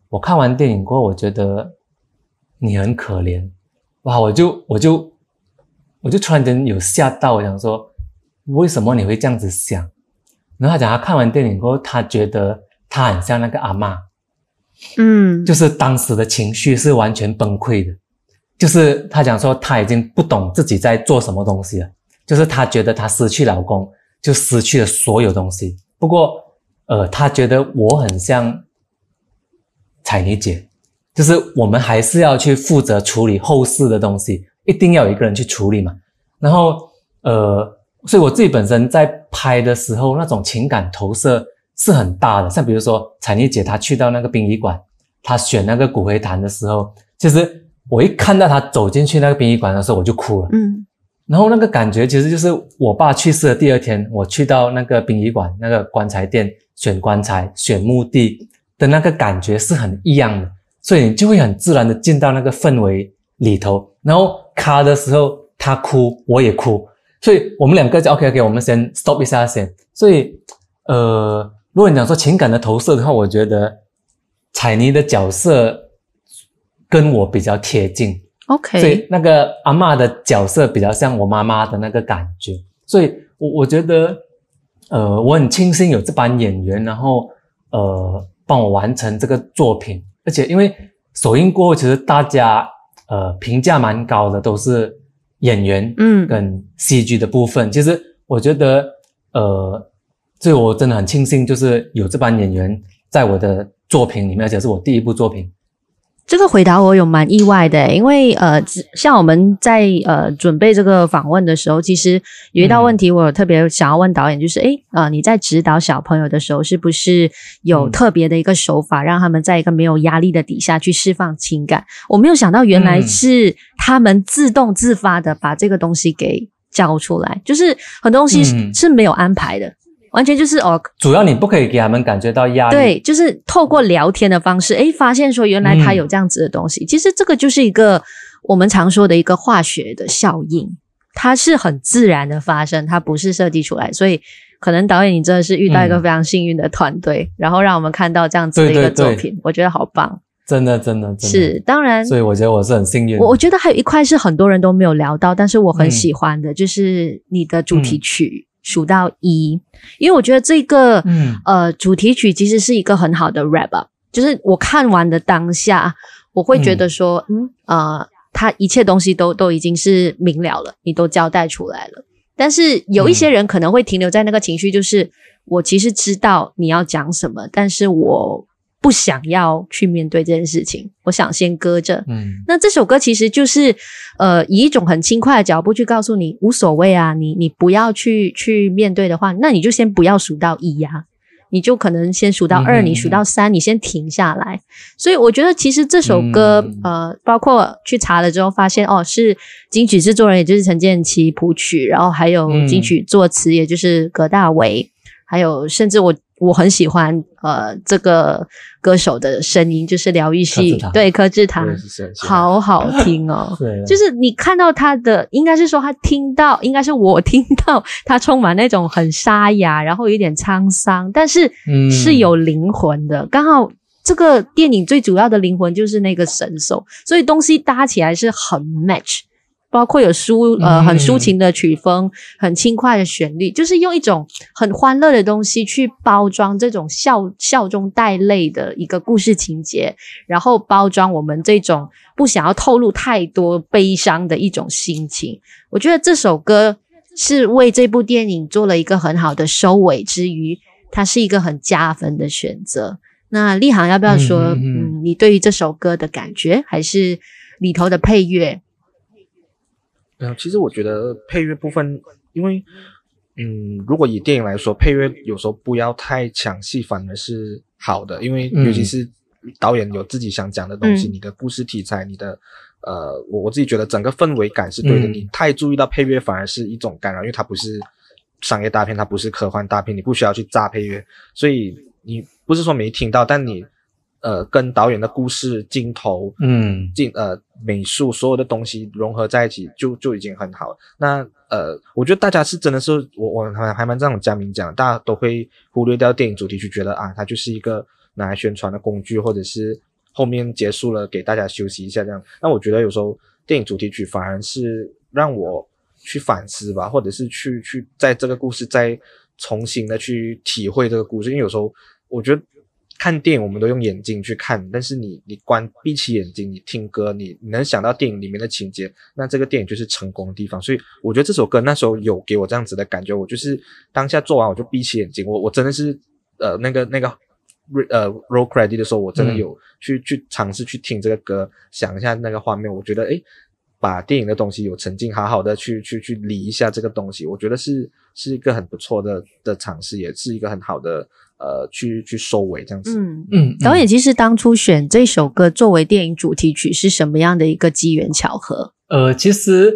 我看完电影过后，我觉得你很可怜，哇！我就我就我就突然间有吓到，我想说，为什么你会这样子想？然后他讲，他看完电影过后，他觉得他很像那个阿嬷，嗯，就是当时的情绪是完全崩溃的，就是他讲说他已经不懂自己在做什么东西了，就是她觉得她失去老公，就失去了所有东西。不过，呃，她觉得我很像彩妮姐，就是我们还是要去负责处理后事的东西，一定要有一个人去处理嘛。然后，呃。所以我自己本身在拍的时候，那种情感投射是很大的。像比如说，彩妮姐她去到那个殡仪馆，她选那个骨灰坛的时候，其实我一看到她走进去那个殡仪馆的时候，我就哭了。嗯，然后那个感觉其实就是我爸去世的第二天，我去到那个殡仪馆那个棺材店选棺材、选墓地的那个感觉是很一样的，所以你就会很自然的进到那个氛围里头。然后卡的时候，他哭，我也哭，所以我们两个就 OK OK，我们先 stop 一下先。所以，呃，如果你讲说情感的投射的话，我觉得彩妮的角色跟我比较贴近。OK，所以那个阿嬷的角色比较像我妈妈的那个感觉，所以我我觉得，呃，我很庆幸有这班演员，然后呃帮我完成这个作品，而且因为首映过后，其实大家呃评价蛮高的，都是演员嗯跟戏剧的部分，嗯、其实我觉得呃，所以我真的很庆幸，就是有这班演员在我的作品里面，而且是我第一部作品。这个回答我有蛮意外的，因为呃，像我们在呃准备这个访问的时候，其实有一道问题我有特别想要问导演，就是诶呃，你在指导小朋友的时候，是不是有特别的一个手法，让他们在一个没有压力的底下去释放情感？我没有想到原来是他们自动自发的把这个东西给交出来，就是很多东西是没有安排的。完全就是哦，主要你不可以给他们感觉到压力。对，就是透过聊天的方式，哎，发现说原来他有这样子的东西。嗯、其实这个就是一个我们常说的一个化学的效应，它是很自然的发生，它不是设计出来。所以可能导演你真的是遇到一个非常幸运的团队，嗯、然后让我们看到这样子的一个作品，对对对，我觉得好棒。真的，真的，真的是当然。所以我觉得我是很幸运。我我觉得还有一块是很多人都没有聊到，但是我很喜欢的，嗯、就是你的主题曲。嗯数到一，因为我觉得这个，嗯，呃，主题曲其实是一个很好的 wrap up，就是我看完的当下，我会觉得说，嗯，嗯，呃，他一切东西都都已经是明了了，你都交代出来了。但是有一些人可能会停留在那个情绪，就是、嗯、我其实知道你要讲什么，但是我。不想要去面对这件事情，我想先搁着。嗯，那这首歌其实就是，呃，以一种很轻快的脚步去告诉你，无所谓啊，你你不要去去面对的话，那你就先不要数到一呀，你就可能先数到二，嗯，你数到三，你先停下来。所以我觉得其实这首歌，嗯，呃，包括去查了之后发现，哦，是金曲制作人，也就是陈建骐谱曲，然后还有金曲作词，也就是葛大为，还有甚至我。我很喜欢呃这个歌手的声音，就是疗愈系，对柯智堂，好好听哦。对，就是你看到他的，应该是说他听到，应该是我听到他充满那种很沙哑，然后有点沧桑，但是是有灵魂的。刚好这个电影最主要的灵魂就是那个神兽，所以东西搭起来是很 match。包括有抒呃很抒情的曲风，很轻快的旋律，就是用一种很欢乐的东西去包装这种笑笑中带泪的一个故事情节，然后包装我们这种不想要透露太多悲伤的一种心情。我觉得这首歌是为这部电影做了一个很好的收尾之余，它是一个很加分的选择。那立航要不要说，嗯，嗯，你对于这首歌的感觉，还是里头的配乐？嗯，其实我觉得配乐部分，因为，嗯，如果以电影来说，配乐有时候不要太抢戏，反而是好的，因为尤其是导演有自己想讲的东西，嗯、你的故事题材，你的，呃，我我自己觉得整个氛围感是对的，嗯、你太注意到配乐，反而是一种干扰，因为它不是商业大片，它不是科幻大片，你不需要去炸配乐，所以你不是说没听到，但你。呃，跟导演的故事、镜头、嗯，镜呃美术所有的东西融合在一起就，就已经很好了。那呃，我觉得大家是真的是我我还还蛮这样讲明讲，大家都会忽略掉电影主题曲，觉得啊，它就是一个拿来宣传的工具，或者是后面结束了给大家休息一下这样。那我觉得有时候电影主题曲反而是让我去反思吧，或者是去去在这个故事再重新的去体会这个故事，因为有时候我觉得。看电影，我们都用眼睛去看，但是你你关闭起眼睛，你听歌，你你能想到电影里面的情节，那这个电影就是成功的地方。所以我觉得这首歌那时候有给我这样子的感觉，我就是当下做完我就闭起眼睛，我我真的是呃那个那个呃 roll credit 的时候，我真的有去、去尝试去听这个歌，想一下那个画面，我觉得诶，把电影的东西有沉浸，好好的去去去理一下这个东西，我觉得是是一个很不错的的尝试，也是一个很好的。呃，去去收尾这样子。嗯嗯，导演其实当初选这首歌作为电影主题曲是什么样的一个机缘巧合？呃，其实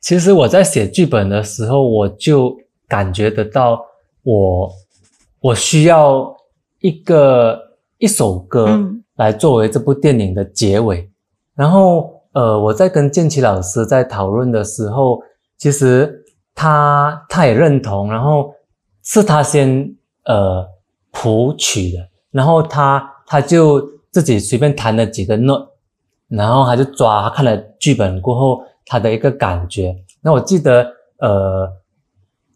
其实我在写剧本的时候，我就感觉得到我，我我需要一个一首歌来作为这部电影的结尾。嗯、然后，呃，我在跟建奇老师在讨论的时候，其实他他也认同，然后是他先呃谱曲的，然后他他就自己随便弹了几个 note，然后他就抓，看了剧本过后。他的一个感觉，那我记得，呃，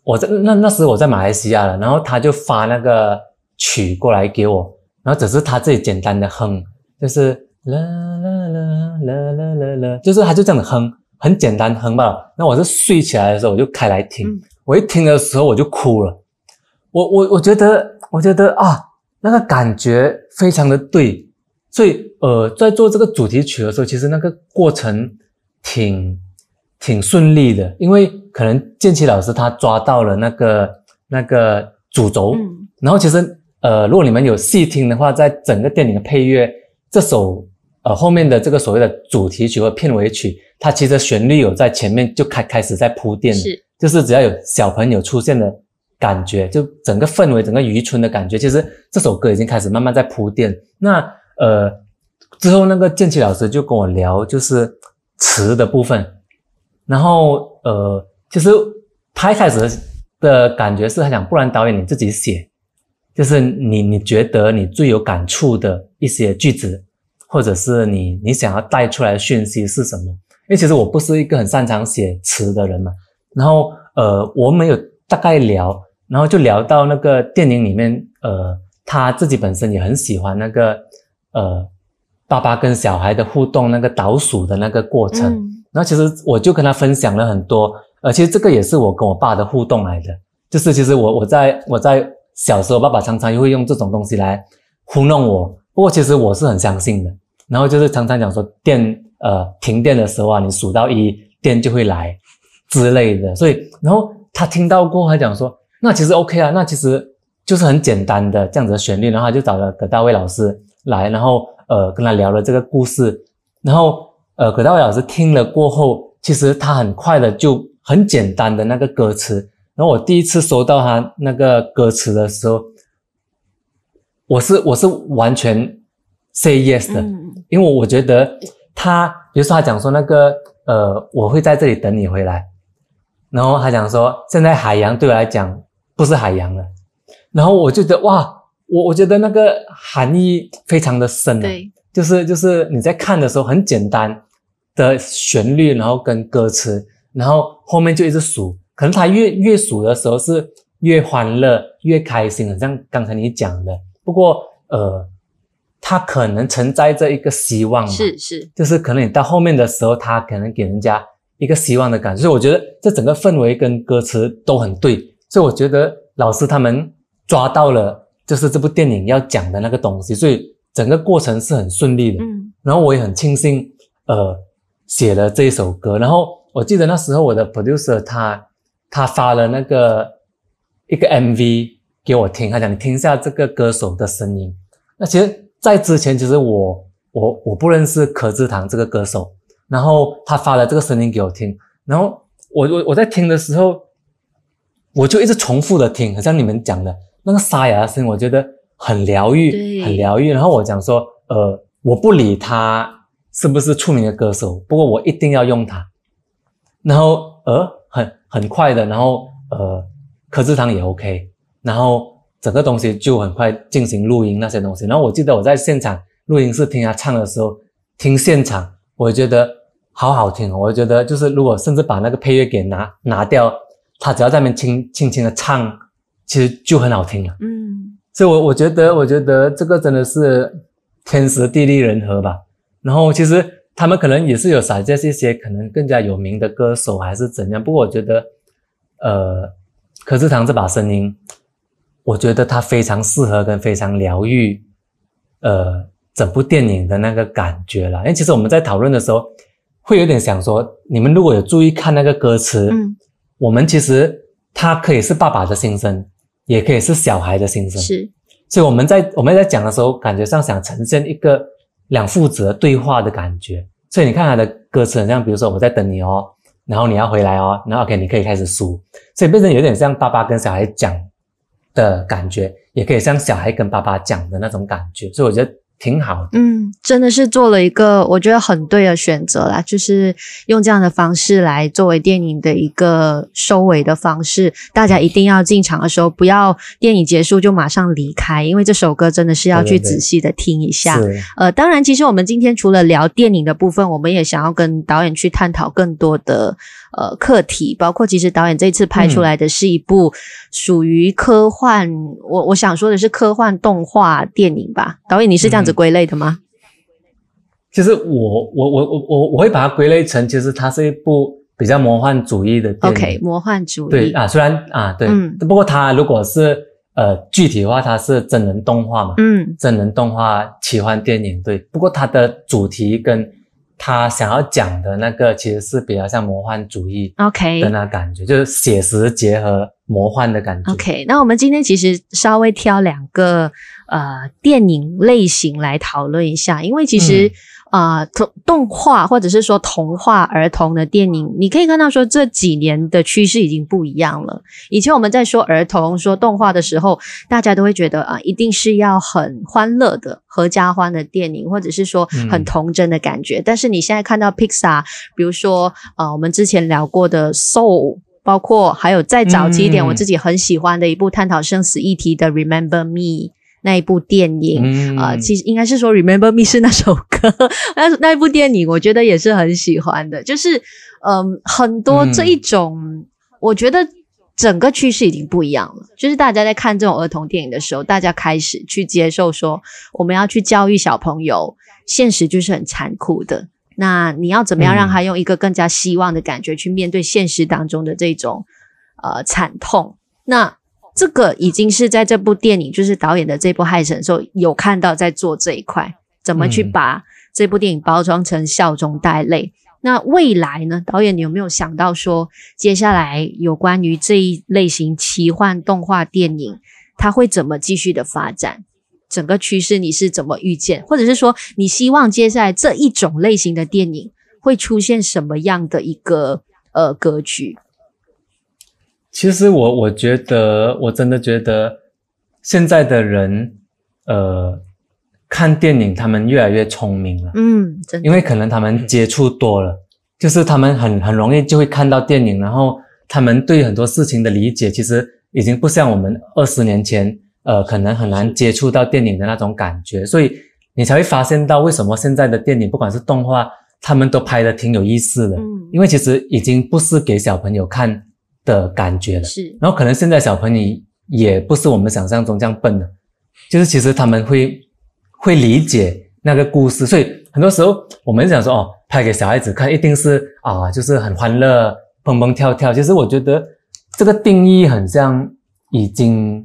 我在那那时我在马来西亚了，然后他就发那个曲过来给我，然后只是他自己简单的哼，就是啦啦啦啦啦啦啦，就是他就这样哼，很简单哼吧。那我是睡起来的时候我就开来听，嗯、我一听的时候我就哭了，我我我觉得我觉得啊，那个感觉非常的对，所以呃，在做这个主题曲的时候，其实那个过程。挺挺顺利的，因为可能建奇老师他抓到了那个那个主轴，嗯、然后其实呃，如果你们有细听的话，在整个电影的配乐，这首呃后面的这个所谓的主题曲或片尾曲，它其实旋律有在前面就开开始在铺垫，是，就是只要有小朋友出现的感觉，就整个氛围，整个渔村的感觉，其实这首歌已经开始慢慢在铺垫。那呃之后那个建奇老师就跟我聊，就是。词的部分，然后呃，其实他一开始的感觉是他想，不然导演你自己写，就是你你觉得你最有感触的一些句子，或者是你你想要带出来的讯息是什么？因为其实我不是一个很擅长写词的人嘛。然后呃，我们有大概聊，然后就聊到那个电影里面，呃，他自己本身也很喜欢那个呃。爸爸跟小孩的互动，那个倒数的那个过程，嗯、然后其实我就跟他分享了很多，呃，其实这个也是我跟我爸的互动来的，就是其实我我在我在小时候，爸爸常常又会用这种东西来糊弄我，不过其实我是很相信的，然后就是常常讲说电呃停电的时候啊，你数到一，电就会来之类的，所以然后他听到过后还讲说，那其实 OK 啊，那其实就是很简单的这样子的旋律，然后他就找了葛大卫老师来，然后。呃，跟他聊了这个故事，然后呃，葛大卫老师听了过后，其实他很快的就很简单的那个歌词，然后我第一次收到他那个歌词的时候，我是我是完全 say yes 的，嗯、因为我觉得他，比如说他讲说那个呃，我会在这里等你回来，然后他讲说现在海洋对我来讲不是海洋了，然后我就觉得哇。我我觉得那个含义非常的深，对，就是就是你在看的时候很简单的旋律，然后跟歌词，然后后面就一直数，可能他越越数的时候是越欢乐越开心，像刚才你讲的。不过呃，他可能承载着一个希望，是是，就是可能你到后面的时候，他可能给人家一个希望的感觉。所以我觉得这整个氛围跟歌词都很对，所以我觉得老师他们抓到了。就是这部电影要讲的那个东西，所以整个过程是很顺利的。嗯，然后我也很庆幸，呃，写了这一首歌。然后我记得那时候我的 producer 他他发了那个一个 MV 给我听，他讲你听一下这个歌手的声音。那其实，在之前其实我我我不认识柯智堂这个歌手，然后他发了这个声音给我听，然后我我我在听的时候，我就一直重复的听，好像你们讲的。那个沙哑的声音，我觉得很疗愈，很疗愈。然后我讲说，呃，我不理他是不是出名的歌手，不过我一定要用他。然后，呃，很很快的，然后呃，柯智堂也 OK，然后整个东西就很快进行录音那些东西。然后我记得我在现场录音室听他唱的时候，听现场，我觉得好好听。我觉得就是如果甚至把那个配乐给拿拿掉，他只要在那边轻轻轻的唱。其实就很好听了，嗯，所以我，我觉得，我觉得这个真的是天时地利人和吧。然后，其实他们可能也是有撒这一些可能更加有名的歌手，还是怎样。不过，我觉得，呃，柯智棠这把声音，我觉得它非常适合跟非常疗愈，呃，整部电影的那个感觉了。因为其实我们在讨论的时候，会有点想说，你们如果有注意看那个歌词，嗯，我们其实它可以是爸爸的心声。也可以是小孩的心声，是，所以我们在我们在讲的时候，感觉上想呈现一个两父子的对话的感觉。所以你看他的歌词，很像比如说我在等你哦，然后你要回来哦，然后 OK，你可以开始数，所以变成有点像爸爸跟小孩讲的感觉，也可以像小孩跟爸爸讲的那种感觉，所以我觉得。挺好的，嗯，真的是做了一个我觉得很对的选择啦，就是用这样的方式来作为电影的一个收尾的方式。大家一定要进场的时候，不要电影结束就马上离开，因为这首歌真的是要去仔细的听一下。对对对，呃，当然，其实我们今天除了聊电影的部分，我们也想要跟导演去探讨更多的。呃，课题包括，其实导演这次拍出来的是一部属于科幻，嗯、我我想说的是科幻动画电影吧。导演，你是这样子归类的吗？其实我我我我我我会把它归类成，其实它是一部比较魔幻主义的电影。OK，魔幻主义。对啊，虽然啊，对，嗯、不过它如果是呃具体的话，它是真人动画嘛，嗯，真人动画奇幻电影。对，不过它的主题跟他想要讲的那个其实是比较像魔幻主义，OK 的那感觉.就是写实结合魔幻的感觉。OK，那我们今天其实稍微挑两个呃电影类型来讨论一下，因为其实。嗯啊，动、呃、动画或者是说童话儿童的电影，你可以看到说这几年的趋势已经不一样了。以前我们在说儿童、说动画的时候，大家都会觉得啊，一定是要很欢乐的、合家欢的电影，或者是说很童真的感觉。嗯、但是你现在看到 Pixar，比如说呃，我们之前聊过的 Soul，包括还有再早期一点，我自己很喜欢的一部探讨生死议题的 Remember Me。那一部电影啊、嗯呃，其实应该是说《Remember Me》是那首歌，那那一部电影我觉得也是很喜欢的。就是嗯、呃，很多这一种，嗯、我觉得整个趋势已经不一样了。就是大家在看这种儿童电影的时候，大家开始去接受说，我们要去教育小朋友，现实就是很残酷的。那你要怎么样让他用一个更加希望的感觉去面对现实当中的这种呃惨痛？那这个已经是在这部电影，就是导演的这部《害神》的时候有看到在做这一块，怎么去把这部电影包装成笑中带泪。嗯、那未来呢？导演，你有没有想到说，接下来有关于这一类型奇幻动画电影，它会怎么继续的发展？整个趋势你是怎么预见？或者是说，你希望接下来这一种类型的电影会出现什么样的一个呃格局？其实我我觉得，我真的觉得现在的人，呃，看电影他们越来越聪明了。嗯，真的。因为可能他们接触多了，就是他们很很容易就会看到电影，然后他们对很多事情的理解，其实已经不像我们二十年前，呃，可能很难接触到电影的那种感觉。所以你才会发现到为什么现在的电影，不管是动画，他们都拍的挺有意思的。嗯，因为其实已经不是给小朋友看。的感觉了，是，然后可能现在小朋友也不是我们想象中这样笨的，就是其实他们会会理解那个故事，所以很多时候我们想说哦，拍给小孩子看一定是啊，就是很欢乐，蹦蹦跳跳。其实我觉得这个定义很像已经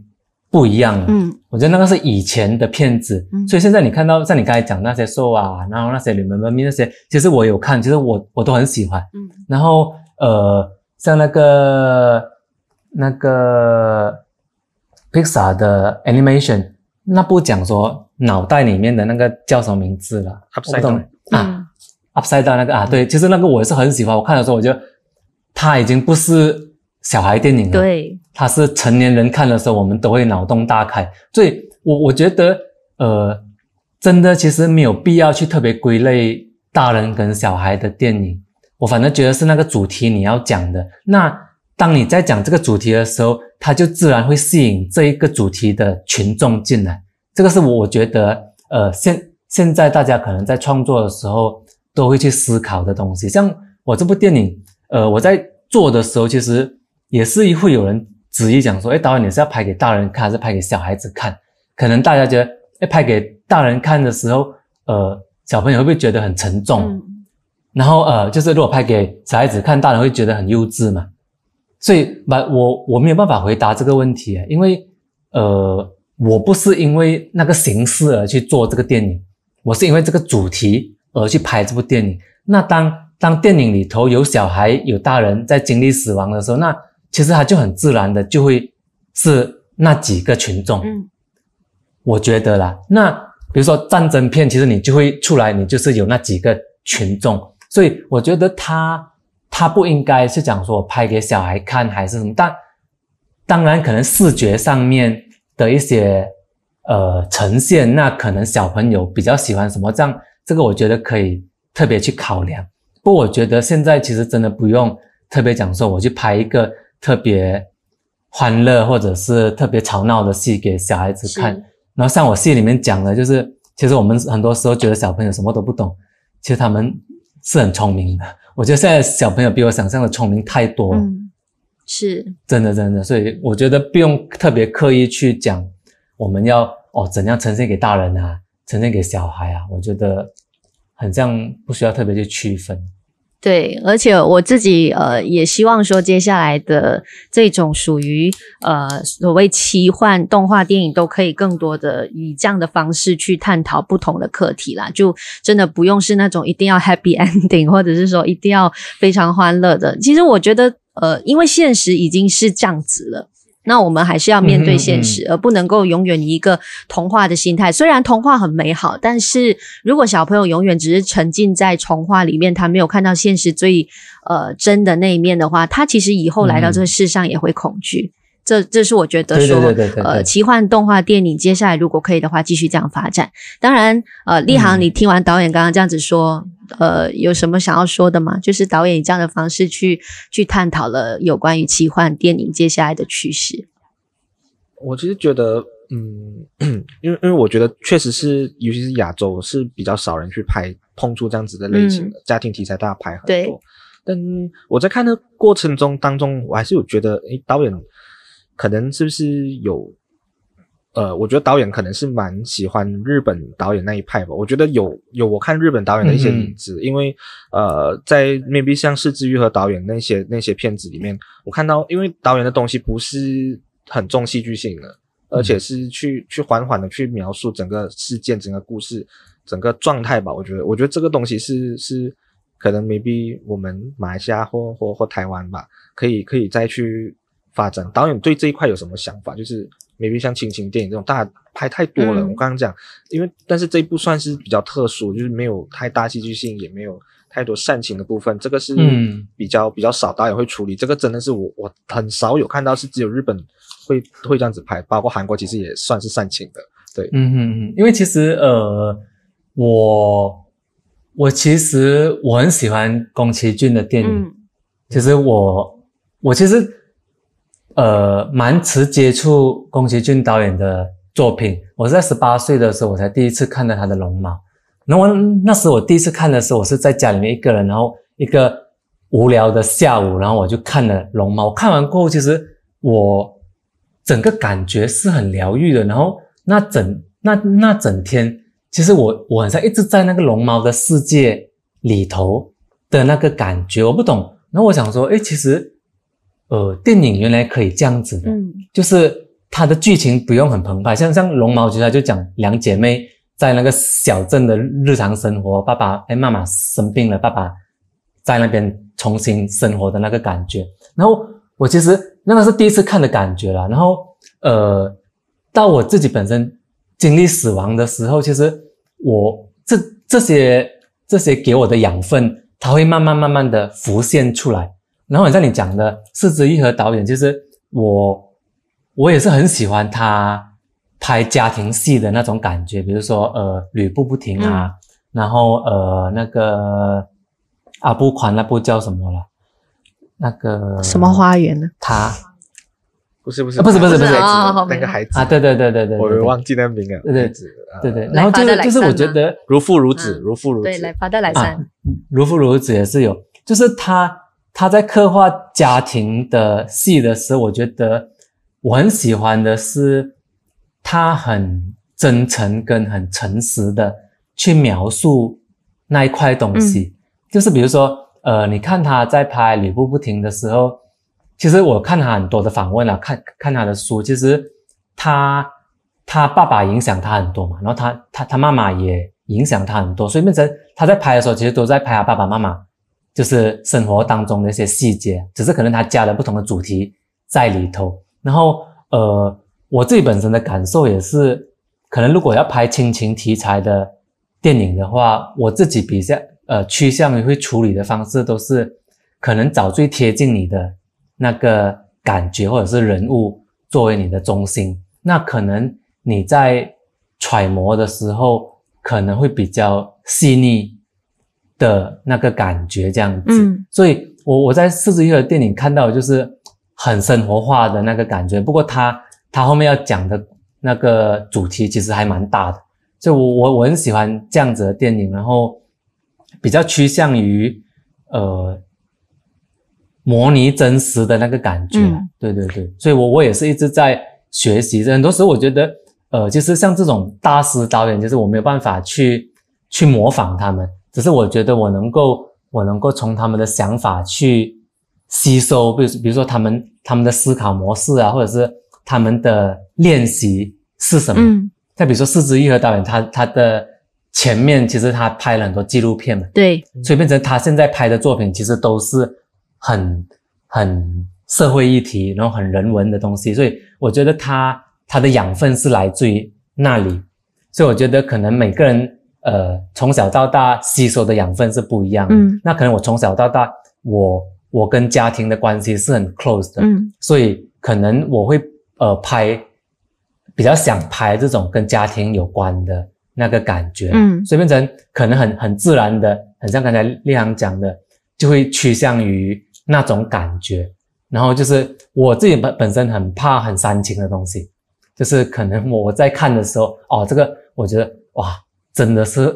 不一样了。嗯，我觉得那个是以前的片子，嗯，所以现在你看到像你刚才讲那些 show 啊，然后那些里面的那些，其实我有看，其实我我都很喜欢。嗯，然后呃。像那个那个 Pixar 的 animation，那部讲说脑袋里面的那个叫什么名字了？Upside down 啊，Upside down 那个啊，对，其实那个我也是很喜欢。我看的时候，我觉得它已经不是小孩电影了，对，它是成年人看的时候，我们都会脑洞大开。所以我我觉得，呃，真的其实没有必要去特别归类大人跟小孩的电影。我反正觉得是那个主题你要讲的，那当你在讲这个主题的时候，它就自然会吸引这一个主题的群众进来。这个是我觉得，呃，现现在大家可能在创作的时候都会去思考的东西。像我这部电影，呃，我在做的时候，其实也是会有人质疑讲说，诶，导演你是要拍给大人看还是拍给小孩子看？可能大家觉得，诶，拍给大人看的时候，呃，小朋友会不会觉得很沉重？然后呃，就是如果拍给小孩子看，大人会觉得很幼稚嘛。所以，把我我没有办法回答这个问题，因为呃，我不是因为那个形式而去做这个电影，我是因为这个主题而去拍这部电影。那当当电影里头有小孩有大人在经历死亡的时候，那其实他就很自然的就会是那几个群众。嗯，我觉得啦，那比如说战争片，其实你就会出来，你就是有那几个群众。所以我觉得他他不应该是讲说我拍给小孩看还是什么，但当然可能视觉上面的一些呃呈现，那可能小朋友比较喜欢什么，这样这个我觉得可以特别去考量。不过我觉得现在其实真的不用特别讲说我去拍一个特别欢乐或者是特别吵闹的戏给小孩子看。然后像我戏里面讲的，就是其实我们很多时候觉得小朋友什么都不懂，其实他们是很聪明的。我觉得现在小朋友比我想象的聪明太多了，嗯，是真的真的。所以我觉得不用特别刻意去讲，我们要哦怎样呈现给大人啊，呈现给小孩啊，我觉得很像不需要特别去区分。对，而且我自己呃也希望说，接下来的这种属于呃所谓奇幻动画电影，都可以更多的以这样的方式去探讨不同的课题啦。就真的不用是那种一定要 happy ending，或者是说一定要非常欢乐的。其实我觉得呃，因为现实已经是这样子了。那我们还是要面对现实，嗯嗯，而不能够永远以一个童话的心态。虽然童话很美好，但是如果小朋友永远只是沉浸在童话里面，他没有看到现实最呃真的那一面的话，他其实以后来到这个世上也会恐惧。嗯这这是我觉得说，对对对对对呃，奇幻动画电影接下来如果可以的话，继续这样发展。当然，呃，立航，你听完导演刚刚这样子说，嗯、呃，有什么想要说的吗？就是导演以这样的方式去去探讨了有关于奇幻电影接下来的趋势。我其实觉得，嗯，因为因为我觉得确实是，尤其是亚洲是比较少人去拍碰触这样子的类型的、嗯、家庭题材，大家拍很多。但我在看的过程中当中，我还是有觉得，诶，导演。可能是不是有，呃，我觉得导演可能是蛮喜欢日本导演那一派吧。我觉得有有我看日本导演的一些影子，嗯、因为呃，在 maybe 像是枝裕和导演那些那些片子里面，我看到，因为导演的东西不是很重戏剧性的，而且是去去缓缓的去描述整个事件、整个故事、整个状态吧。我觉得，我觉得这个东西是是可能 maybe 我们马来西亚或或或台湾吧，可以可以再去。发展导演对这一块有什么想法？就是 maybe 像亲情电影这种，大家拍太多了。嗯、我刚刚讲，因为但是这一部算是比较特殊，就是没有太大戏剧性，也没有太多煽情的部分。这个是比较、嗯、比较少导演会处理。这个真的是我我很少有看到，是只有日本会会这样子拍，包括韩国其实也算是煽情的。对，嗯嗯嗯，因为其实呃，我我其实我很喜欢宫崎骏的电影。嗯、其实我我其实。呃，蛮迟接触宫崎骏导演的作品。我是在十八岁的时候，我才第一次看到他的《龙猫》。然后那时我第一次看的时候，我是在家里面一个人，然后一个无聊的下午，然后我就看了《龙猫》。看完过后，其实我整个感觉是很疗愈的。然后那整那那整天，其实我我好像一直在那个龙猫的世界里头的那个感觉，我不懂。然后我想说，诶，其实。呃，电影原来可以这样子的，嗯，就是它的剧情不用很澎湃，像像《龙猫》其实它就讲两姐妹在那个小镇的日常生活，爸爸哎妈妈生病了，爸爸在那边重新生活的那个感觉。然后我其实那个是第一次看的感觉啦。然后呃，到我自己本身经历死亡的时候，其实我这这些这些给我的养分，它会慢慢慢慢的浮现出来。然后像你讲的，是枝裕和导演，其实我我也是很喜欢他拍家庭戏的那种感觉，比如说呃《吕布不停》啊，嗯、然后呃那个阿布宽那部叫什么了？那个什么花园呢？他。不是不是、啊、不是不是不是那个孩子。啊，对对对对对，我忘记那名了，对对对对，然后就是就是我觉得如父如子，如父如子，对，来发带来三，如父如子也是有，就是他。他在刻画家庭的戏的时候，我觉得我很喜欢的是他很真诚跟很诚实的去描述那一块东西。嗯、就是比如说，呃，你看他在拍《吕布不停》的时候，其实我看他很多的访问啊，看看他的书，其实他他爸爸影响他很多嘛，然后他他他妈妈也影响他很多，所以变成他在拍的时候，其实都在拍他爸爸妈妈。就是生活当中的一些细节，只是可能他加了不同的主题在里头。然后，呃，我自己本身的感受也是，可能如果要拍亲情题材的电影的话，我自己比较呃趋向于会处理的方式都是，可能找最贴近你的那个感觉或者是人物作为你的中心，那可能你在揣摩的时候可能会比较细腻的那个感觉这样子。嗯，所以我我在四十一的电影看到的就是很生活化的那个感觉，不过他他后面要讲的那个主题其实还蛮大的。就我我我很喜欢这样子的电影，然后比较趋向于呃模拟真实的那个感觉，嗯、对对对，所以我我也是一直在学习。很多时候我觉得呃，就是像这种大师导演，就是我没有办法去去模仿他们，只是我觉得我能够我能够从他们的想法去吸收，比如比如说他们他们的思考模式啊，或者是他们的练习是什么。嗯。再比如说，是枝裕和导演，他他的前面其实他拍了很多纪录片嘛，对，所以变成他现在拍的作品其实都是很很社会议题，然后很人文的东西，所以我觉得他他的养分是来自于那里，所以我觉得可能每个人呃从小到大吸收的养分是不一样的，嗯，那可能我从小到大我我跟家庭的关系是很 close 的，嗯，所以可能我会呃拍。比较想拍这种跟家庭有关的那个感觉，嗯，所以变成可能很很自然的，很像刚才立航讲的，就会趋向于那种感觉。然后就是我自己本本身很怕很煽情的东西，就是可能我在看的时候，哦，这个我觉得哇，真的是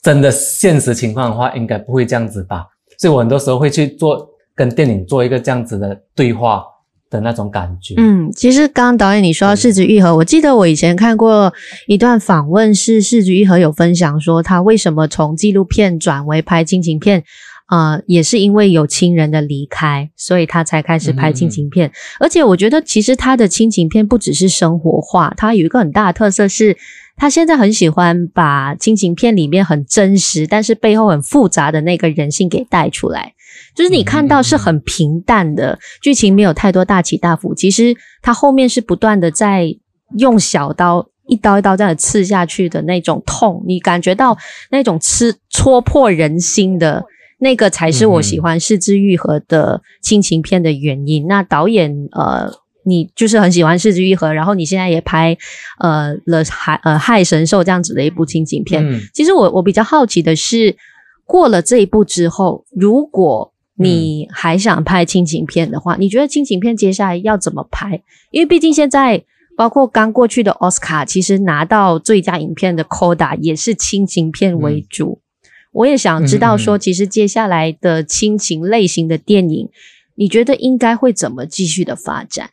真的现实情况的话，应该不会这样子吧。所以我很多时候会去做跟电影做一个这样子的对话。的那种感觉，嗯，其实刚刚导演你说到是枝裕和，对我记得我以前看过一段访问，是是枝裕和有分享说他为什么从纪录片转为拍亲情片，呃，也是因为有亲人的离开，所以他才开始拍亲情片。嗯、而且我觉得其实他的亲情片不只是生活化，他有一个很大的特色是，他现在很喜欢把亲情片里面很真实，但是背后很复杂的那个人性给带出来。就是你看到是很平淡的剧情，没有太多大起大伏。其实他后面是不断的在用小刀一刀一刀这样刺下去的那种痛，你感觉到那种刺戳破人心的那个，才是我喜欢是枝裕和的亲情片的原因。那导演呃，你就是很喜欢是枝裕和，然后你现在也拍呃了海呃害神兽这样子的一部亲情片。其实我我比较好奇的是，过了这一步之后，如果你还想拍亲情片的话，嗯、你觉得亲情片接下来要怎么拍？因为毕竟现在包括刚过去的奥斯卡，其实拿到最佳影片的 Coda 也是亲情片为主。嗯、我也想知道说，其实接下来的亲情类型的电影，嗯、你觉得应该会怎么继续的发展？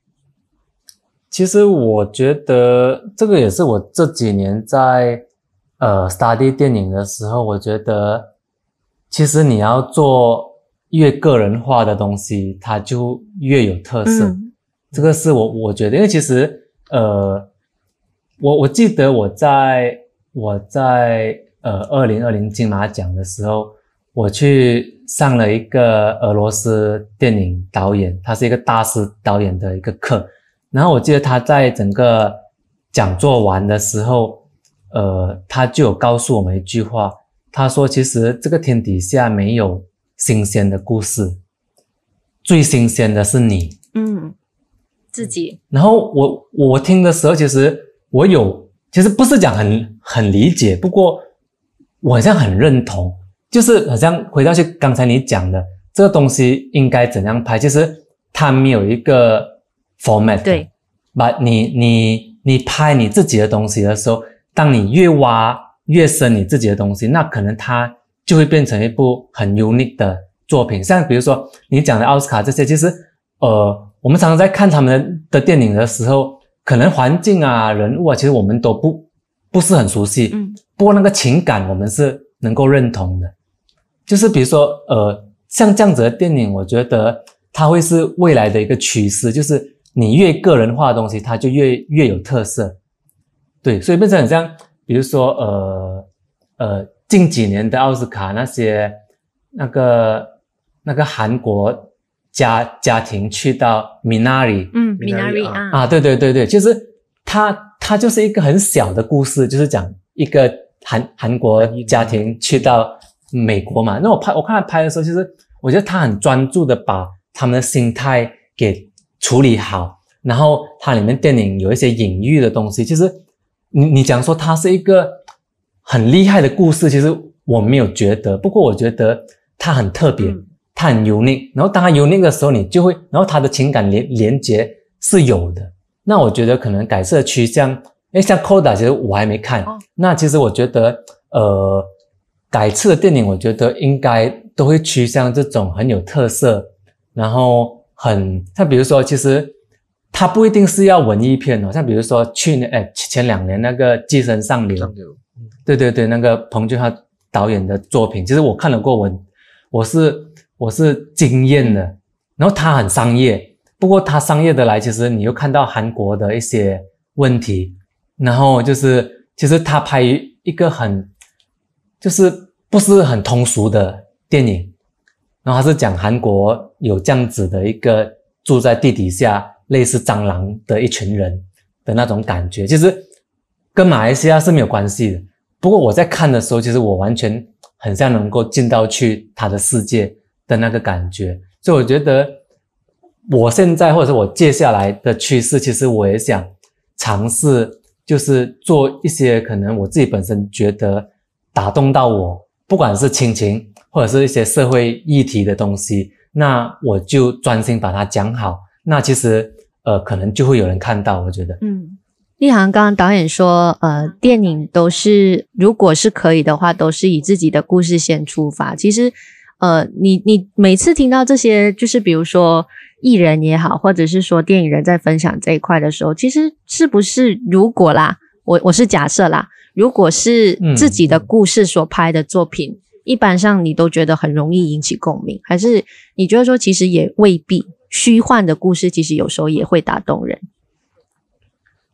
其实我觉得这个也是我这几年在呃 study 电影的时候，我觉得其实你要做。越个人化的东西，它就越有特色。嗯、这个是我我觉得，因为其实，呃，我我记得我在我在呃二零二零金马奖的时候，我去上了一个俄罗斯电影导演，他是一个大师导演的一个课。然后我记得他在整个讲座完的时候，呃，他就有告诉我们一句话，他说：“其实这个天底下没有。”新鲜的故事，最新鲜的是你，嗯，自己。然后我我听的时候，其实我有，其实不是讲很很理解，不过我好像很认同，就是好像回到去刚才你讲的这个东西应该怎样拍，其实它没有一个 format，对，把你你你拍你自己的东西的时候，当你越挖越深你自己的东西，那可能它。就会变成一部很 unique 的作品，像比如说你讲的奥斯卡这些，其实呃，我们常常在看他们的电影的时候，可能环境啊、人物啊，其实我们都不不是很熟悉，嗯，不过那个情感我们是能够认同的。就是比如说呃，像这样子的电影，我觉得它会是未来的一个趋势，就是你越个人化的东西，它就越越有特色。对，所以变成很像，比如说呃呃。近几年的奥斯卡那些那个那个韩国家家庭去到 Minari，嗯，Minari 啊，啊，对对对对，就是他他就是一个很小的故事，就是讲一个韩韩国家庭去到美国嘛。那我拍我看他拍的时候，其实我觉得他很专注的把他们的心态给处理好，然后它里面电影有一些隐喻的东西，其实你你讲说它是一个很厉害的故事，其实我没有觉得，不过我觉得它很特别，它很 unique，然后当它 unique 的时候，你就会，然后它的情感连连接是有的，那我觉得可能改色趋向。诶，像 Coda，其实我还没看。哦、那其实我觉得，呃，改次的电影，我觉得应该都会趋向这种很有特色，然后很像比如说，其实它不一定是要文艺片哦。像比如说去年，哎前两年那个《寄生上流》，上流，对对对，那个彭俊浩导演的作品，其实我看了过文，我是我是惊艳的。然后它很商业，不过它商业的来，其实你又看到韩国的一些问题。然后就是，其实他拍一个很，就是不是很通俗的电影，然后他是讲韩国有这样子的一个住在地底下类似蟑螂的一群人的那种感觉，其实跟马来西亚是没有关系的。不过我在看的时候，其实我完全很像能够进到去他的世界的那个感觉，所以我觉得我现在或者是我接下来的趋势，其实我也想尝试。就是做一些可能我自己本身觉得打动到我，不管是亲情或者是一些社会议题的东西，那我就专心把它讲好。那其实呃，可能就会有人看到。我觉得，嗯，立航刚刚导演说，呃，电影都是如果是可以的话，都是以自己的故事先出发。其实，呃，你你每次听到这些，就是比如说。艺人也好，或者是说电影人在分享这一块的时候，其实是不是如果啦，我我是假设啦，如果是自己的故事所拍的作品，嗯、一般上你都觉得很容易引起共鸣，还是你觉得说其实也未必，虚幻的故事其实有时候也会打动人？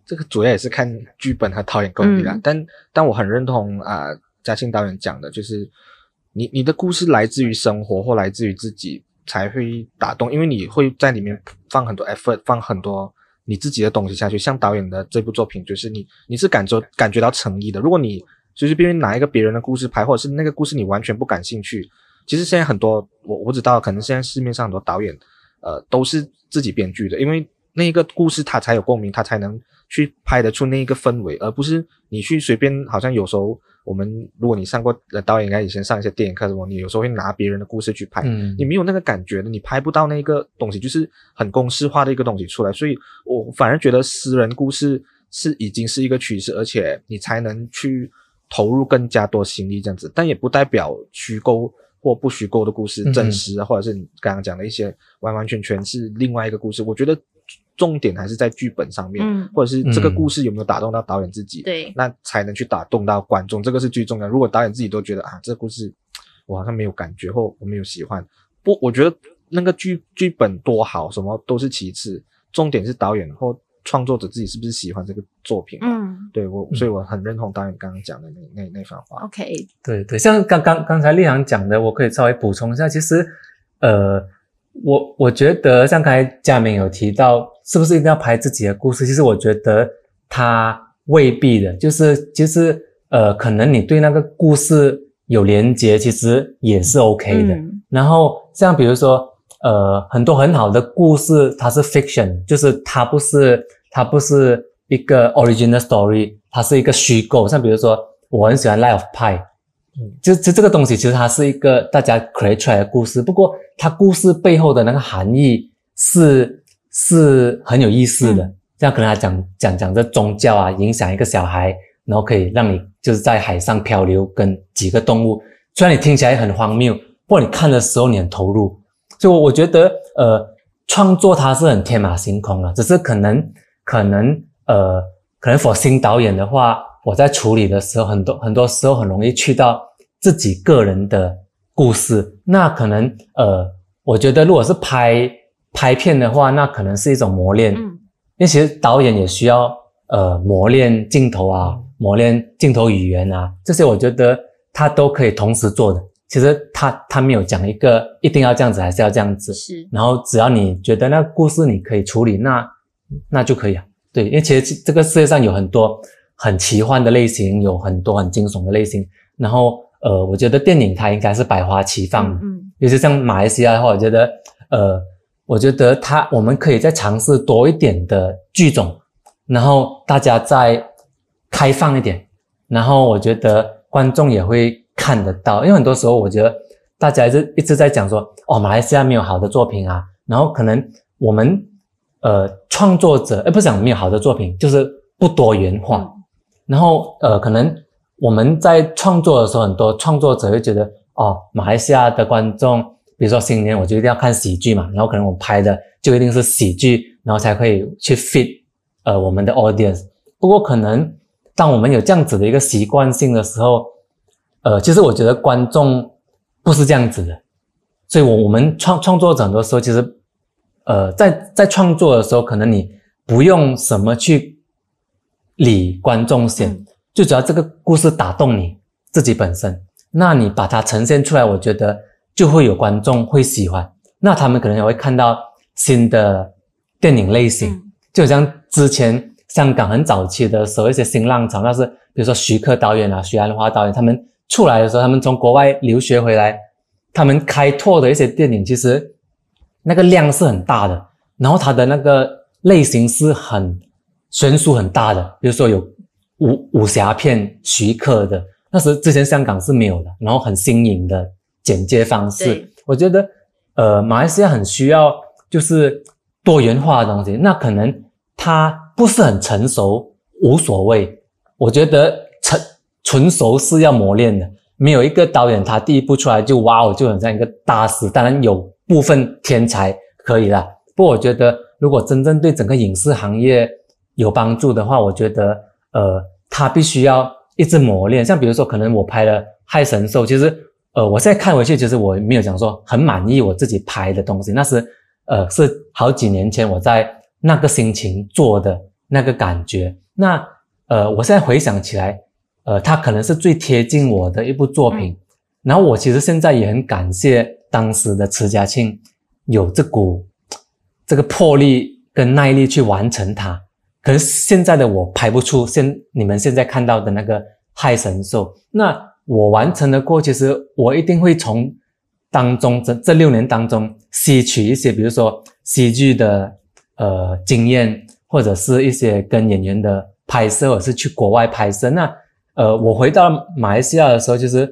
这个主要也是看剧本和导演功力啦。嗯、但但我很认同啊，嘉庆导演讲的，就是你你的故事来自于生活或来自于自己。才会打动，因为你会在里面放很多 effort，放很多你自己的东西下去。像导演的这部作品，就是你你是感受感觉到诚意的。如果你随随便便拿一个别人的故事拍，或者是那个故事你完全不感兴趣，其实现在很多我我知道，可能现在市面上很多导演，呃，都是自己编剧的，因为那一个故事他才有共鸣，他才能去拍得出那一个氛围，而不是你去随便，好像有时候。我们如果你上过导演，应该以前上一些电影课什么，你有时候会拿别人的故事去拍，嗯，你没有那个感觉的，你拍不到那个东西，就是很公式化的一个东西出来。所以我反而觉得私人故事是已经是一个趋势，而且你才能去投入更加多心力这样子。但也不代表虚构或不虚构的故事真实或者是你刚刚讲的一些完完全全是另外一个故事。我觉得。重点还是在剧本上面，嗯、或者是这个故事有没有打动到导演自己，对、嗯，那才能去打动到观众，这个是最重要。如果导演自己都觉得啊，这个故事我好像没有感觉或我没有喜欢，不，我觉得那个剧剧本多好，什么都是其次，重点是导演或创作者自己是不是喜欢这个作品。嗯，对我，所以我很认同导演刚刚讲的那那那番话。OK，对对，像刚刚刚才丽阳讲的，我可以稍微补充一下，其实呃。我我觉得像刚才佳明有提到，是不是一定要拍自己的故事？其实我觉得他未必的，就是其实呃，可能你对那个故事有连接，其实也是 OK 的。嗯、然后像比如说呃，很多很好的故事，它是 fiction，就是它不是它不是一个 original story，它是一个虚构。像比如说，我很喜欢《Life of Pi》。就就这个东西，其实它是一个大家 create 出来的故事。不过，它故事背后的那个含义是是很有意思的。这样可能还讲讲讲这宗教啊，影响一个小孩，然后可以让你就是在海上漂流，跟几个动物。虽然你听起来很荒谬，不过你看的时候你很投入。所以我觉得，呃，创作它是很天马行空的，只是可能可能呃，可能 for 新导演的话。我在处理的时候，很多很多时候很容易去到自己个人的故事。那可能呃，我觉得如果是拍拍片的话，那可能是一种磨练。嗯，因为其实导演也需要呃磨练镜头啊，磨练镜头语言啊，这些我觉得他都可以同时做的。其实他他没有讲一个一定要这样子，还是要这样子。是。然后只要你觉得那个故事你可以处理，那那就可以啊。对，因为其实这个世界上有很多。很奇幻的类型，有很多很惊悚的类型，然后呃，我觉得电影它应该是百花齐放的，嗯，尤其像马来西亚的话，我觉得呃，我觉得它我们可以再尝试多一点的剧种，然后大家再开放一点，然后我觉得观众也会看得到，因为很多时候我觉得大家一直一直在讲说，哦，马来西亚没有好的作品啊，然后可能我们呃创作者，哎不是讲没有好的作品，就是不多元化，嗯、然后呃可能。我们在创作的时候，很多创作者会觉得，哦，马来西亚的观众，比如说新年我就一定要看喜剧嘛，然后可能我拍的就一定是喜剧，然后才可以去 fit 呃我们的 audience。不过可能当我们有这样子的一个习惯性的时候，呃，其实我觉得观众不是这样子的，所以我我们创创作者很多时候其实，呃，在在创作的时候，可能你不用什么去理观众先。嗯就只要这个故事打动你自己本身，那你把它呈现出来，我觉得就会有观众会喜欢。那他们可能也会看到新的电影类型，嗯、就像之前香港很早期的时候一些新浪潮，那是比如说徐克导演啊、许鞍华导演他们出来的时候，他们从国外留学回来，他们开拓的一些电影，其实那个量是很大的，然后它的那个类型是很悬殊很大的，比如说有。武武侠片徐克的，那时之前香港是没有的，然后很新颖的剪接方式，我觉得呃马来西亚很需要就是多元化的东西，那可能它不是很成熟无所谓，我觉得成纯熟是要磨练的，没有一个导演他第一部出来就哇哦就很像一个大师，当然有部分天才可以啦，不过我觉得如果真正对整个影视行业有帮助的话，我觉得。呃，他必须要一直磨练。像比如说，可能我拍了《害神兽》，其实，呃，我现在看回去，其实我没有讲说很满意我自己拍的东西。那是，呃，是好几年前我在那个心情做的那个感觉。那，呃，我现在回想起来，呃，它可能是最贴近我的一部作品。嗯、然后我其实现在也很感谢当时的迟佳庆有这股这个魄力跟耐力去完成它。可是现在的我拍不出现你们现在看到的那个害神兽。那我完成的过，其实我一定会从当中这这六年当中吸取一些，比如说戏剧的呃经验，或者是一些跟演员的拍摄，或者是去国外拍摄。那呃，我回到马来西亚的时候，其实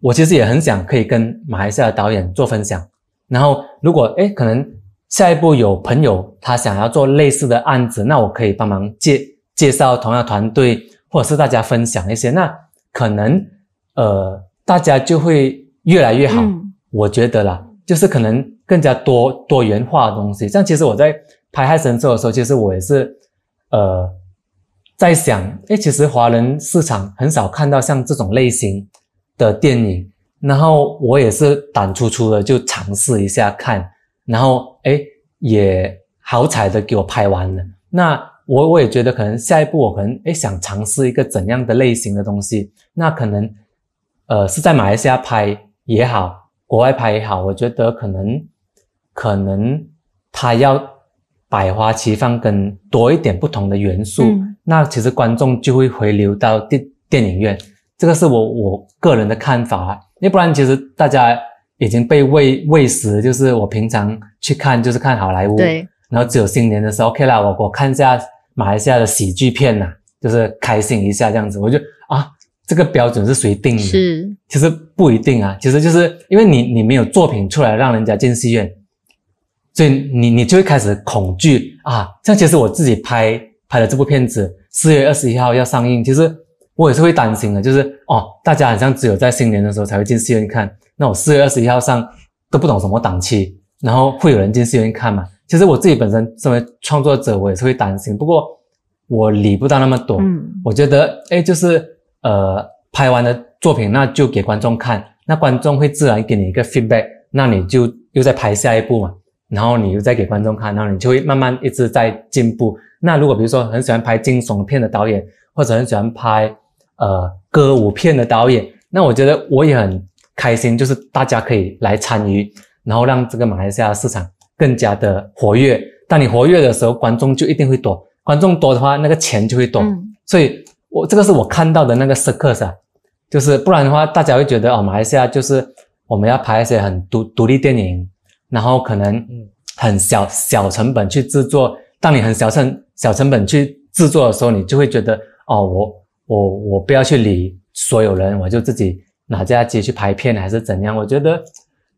我其实也很想可以跟马来西亚的导演做分享。然后如果诶可能。下一步有朋友他想要做类似的案子，那我可以帮忙介介绍同样团队，或者是大家分享一些，那可能呃大家就会越来越好。嗯、我觉得啦，就是可能更加多多元化的东西。像其实我在拍《害神兽》的时候，其实我也是呃在想，诶，其实华人市场很少看到像这种类型的电影，然后我也是胆粗粗的就尝试一下看。然后，哎，也好彩的给我拍完了。那我我也觉得可能下一步我可能诶想尝试一个怎样的类型的东西。那可能，呃，是在马来西亚拍也好，国外拍也好，我觉得可能可能他要百花齐放，跟多一点不同的元素。嗯、那其实观众就会回流到电电影院。这个是我我个人的看法。要不然，其实大家。已经被喂喂食，就是我平常去看就是看好莱坞，对，然后只有新年的时候，OK 啦，我我看一下马来西亚的喜剧片呐，就是开心一下这样子，我就啊，这个标准是谁定的？是，其实不一定啊，其实就是因为你你没有作品出来让人家进戏院，所以你你就会开始恐惧啊。像其实我自己拍拍的这部片子，四月二十一号要上映，其实我也是会担心的，就是哦，大家好像只有在新年的时候才会进戏院看。那我四月二十一号上都不懂什么档期，然后会有人进戏院看嘛？其实我自己本身身为创作者，我也是会担心。不过我理不到那么多，嗯，我觉得诶就是呃拍完的作品，那就给观众看，那观众会自然给你一个 feedback，那你就又再拍下一部嘛，然后你又再给观众看，然后你就会慢慢一直在进步。那如果比如说很喜欢拍惊悚片的导演，或者很喜欢拍呃歌舞片的导演，那我觉得我也很。开心就是大家可以来参与，然后让这个马来西亚市场更加的活跃。当你活跃的时候，观众就一定会多。观众多的话，那个钱就会多。嗯、所以，我这个是我看到的那个 circus 啊，就是不然的话，大家会觉得哦，马来西亚就是我们要拍一些很独独立电影，然后可能很小小成本去制作。当你很小成小成本去制作的时候，你就会觉得哦，我我我不要去理所有人，我就自己拿家机去拍片还是怎样？我觉得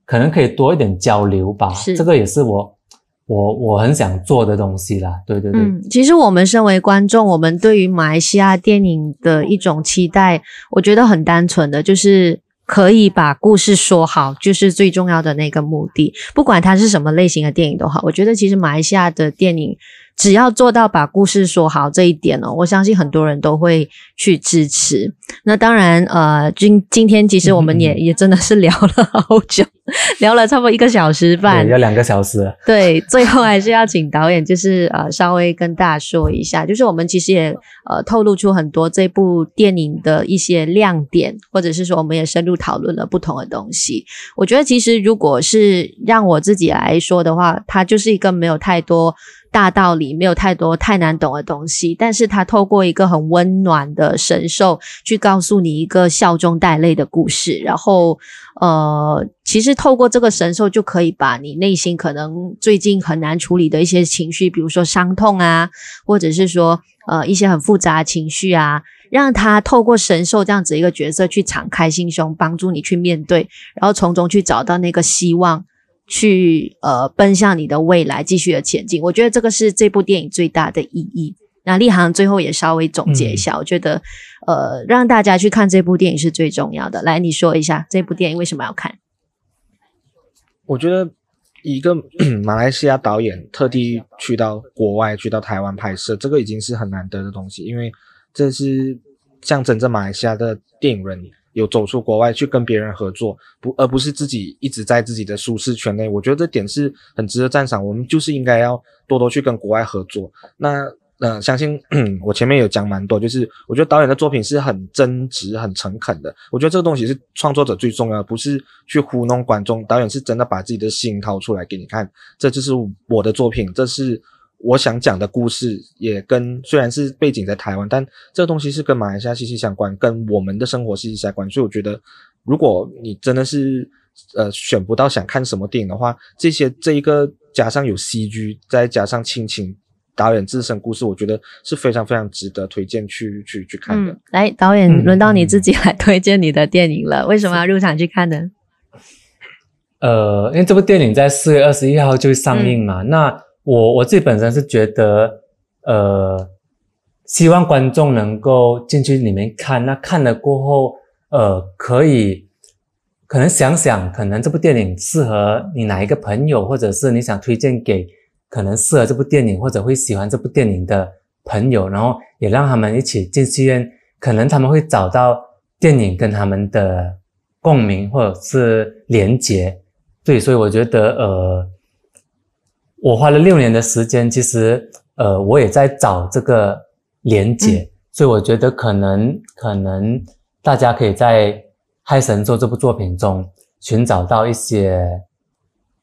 可能可以多一点交流吧。这个也是我我我很想做的东西啦。对对对。嗯，其实我们身为观众，我们对于马来西亚电影的一种期待，我觉得很单纯的，就是。可以把故事说好，就是最重要的那个目的。不管它是什么类型的电影都好，我觉得其实马来西亚的电影只要做到把故事说好这一点哦，我相信很多人都会去支持。那当然，呃，今今天其实我们也、嗯、也真的是聊了好久。聊了差不多一个小时半，要两个小时。对，最后还是要请导演，就是呃，稍微跟大家说一下，就是我们其实也呃透露出很多这部电影的一些亮点，或者是说我们也深入讨论了不同的东西。我觉得其实如果是让我自己来说的话，它就是一个没有太多。大道理没有太多太难懂的东西，但是他透过一个很温暖的神兽去告诉你一个笑中带泪的故事，然后呃，其实透过这个神兽就可以把你内心可能最近很难处理的一些情绪，比如说伤痛啊，或者是说呃一些很复杂的情绪啊，让他透过神兽这样子一个角色去敞开心胸，帮助你去面对，然后从中去找到那个希望。去呃奔向你的未来，继续的前进。我觉得这个是这部电影最大的意义。那立行最后也稍微总结一下，嗯、我觉得呃让大家去看这部电影是最重要的。来，你说一下这部电影为什么要看？我觉得一个 马来西亚导演特地去到国外，去到台湾拍摄，这个已经是很难得的东西，因为这是象征着马来西亚的电影人。有走出国外去跟别人合作，不，而不是自己一直在自己的舒适圈内。我觉得这点是很值得赞赏。我们就是应该要多多去跟国外合作。那，呃，相信 我前面有讲蛮多，就是我觉得导演的作品是很真实、很诚恳的。我觉得这个东西是创作者最重要，不是去糊弄观众。导演是真的把自己的心掏出来给你看，这就是我的作品，这是。我想讲的故事也跟虽然是背景在台湾，但这个东西是跟马来西亚息息相关，跟我们的生活息息相关。所以我觉得，如果你真的是呃选不到想看什么电影的话，这些这一个加上有 CG，再加上亲情导演自身故事，我觉得是非常非常值得推荐去去去看的。嗯，来，导演，轮到你自己来推荐你的电影了。嗯，为什么要入场去看呢？呃，因为这部电影在四月二十一号就上映嘛，嗯，那。我我自己本身是觉得，呃，希望观众能够进去里面看，那看了过后，呃，可以可能想想，可能这部电影适合你哪一个朋友，或者是你想推荐给可能适合这部电影或者会喜欢这部电影的朋友，然后也让他们一起进戏院，可能他们会找到电影跟他们的共鸣或者是连结。对，所以我觉得，呃。我花了六年的时间，其实，呃，我也在找这个连接，嗯、所以我觉得可能，可能大家可以在《嗨神做》这部作品中寻找到一些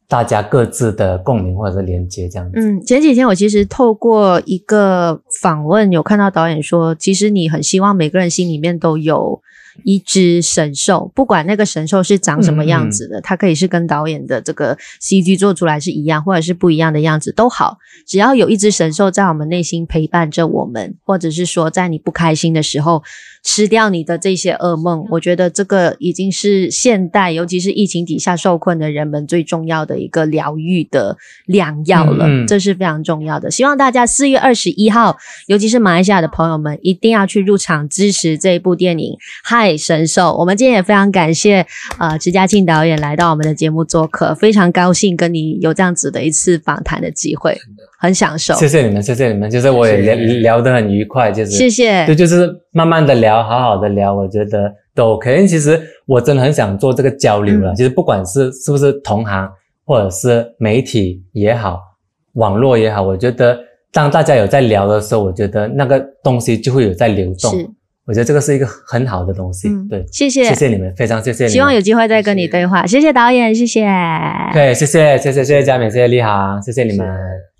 大家各自的共鸣或者是连接，这样子。嗯，前几天我其实透过一个访问，有看到导演说，其实你很希望每个人心里面都有。一只神兽，不管那个神兽是长什么样子的，嗯嗯，它可以是跟导演的这个 CG 做出来是一样，或者是不一样的样子都好，只要有一只神兽在我们内心陪伴着我们，或者是说在你不开心的时候吃掉你的这些噩梦，我觉得这个已经是现代，尤其是疫情底下受困的人们最重要的一个疗愈的良药了，嗯嗯，这是非常重要的。希望大家四月二十一号，尤其是马来西亚的朋友们，一定要去入场支持这一部电影。嗨，神兽！我们今天也非常感谢呃，池嘉庆导演来到我们的节目做客，非常高兴跟你有这样子的一次访谈的机会，很享受。谢谢你们，谢谢你们，就是我也聊聊得很愉快，就是谢谢，对就是慢慢的聊，好好的聊，我觉得都 OK。其实我真的很想做这个交流了，嗯、其实不管是是不是同行，或者是媒体也好，网络也好，我觉得当大家有在聊的时候，我觉得那个东西就会有在流动。是。我觉得这个是一个很好的东西，嗯、对，谢谢，谢谢你们，非常谢谢你们，希望有机会再跟你对话，谢谢，谢谢导演，谢谢，对，谢谢，谢谢，谢谢佳敏，谢谢立航，谢谢你们。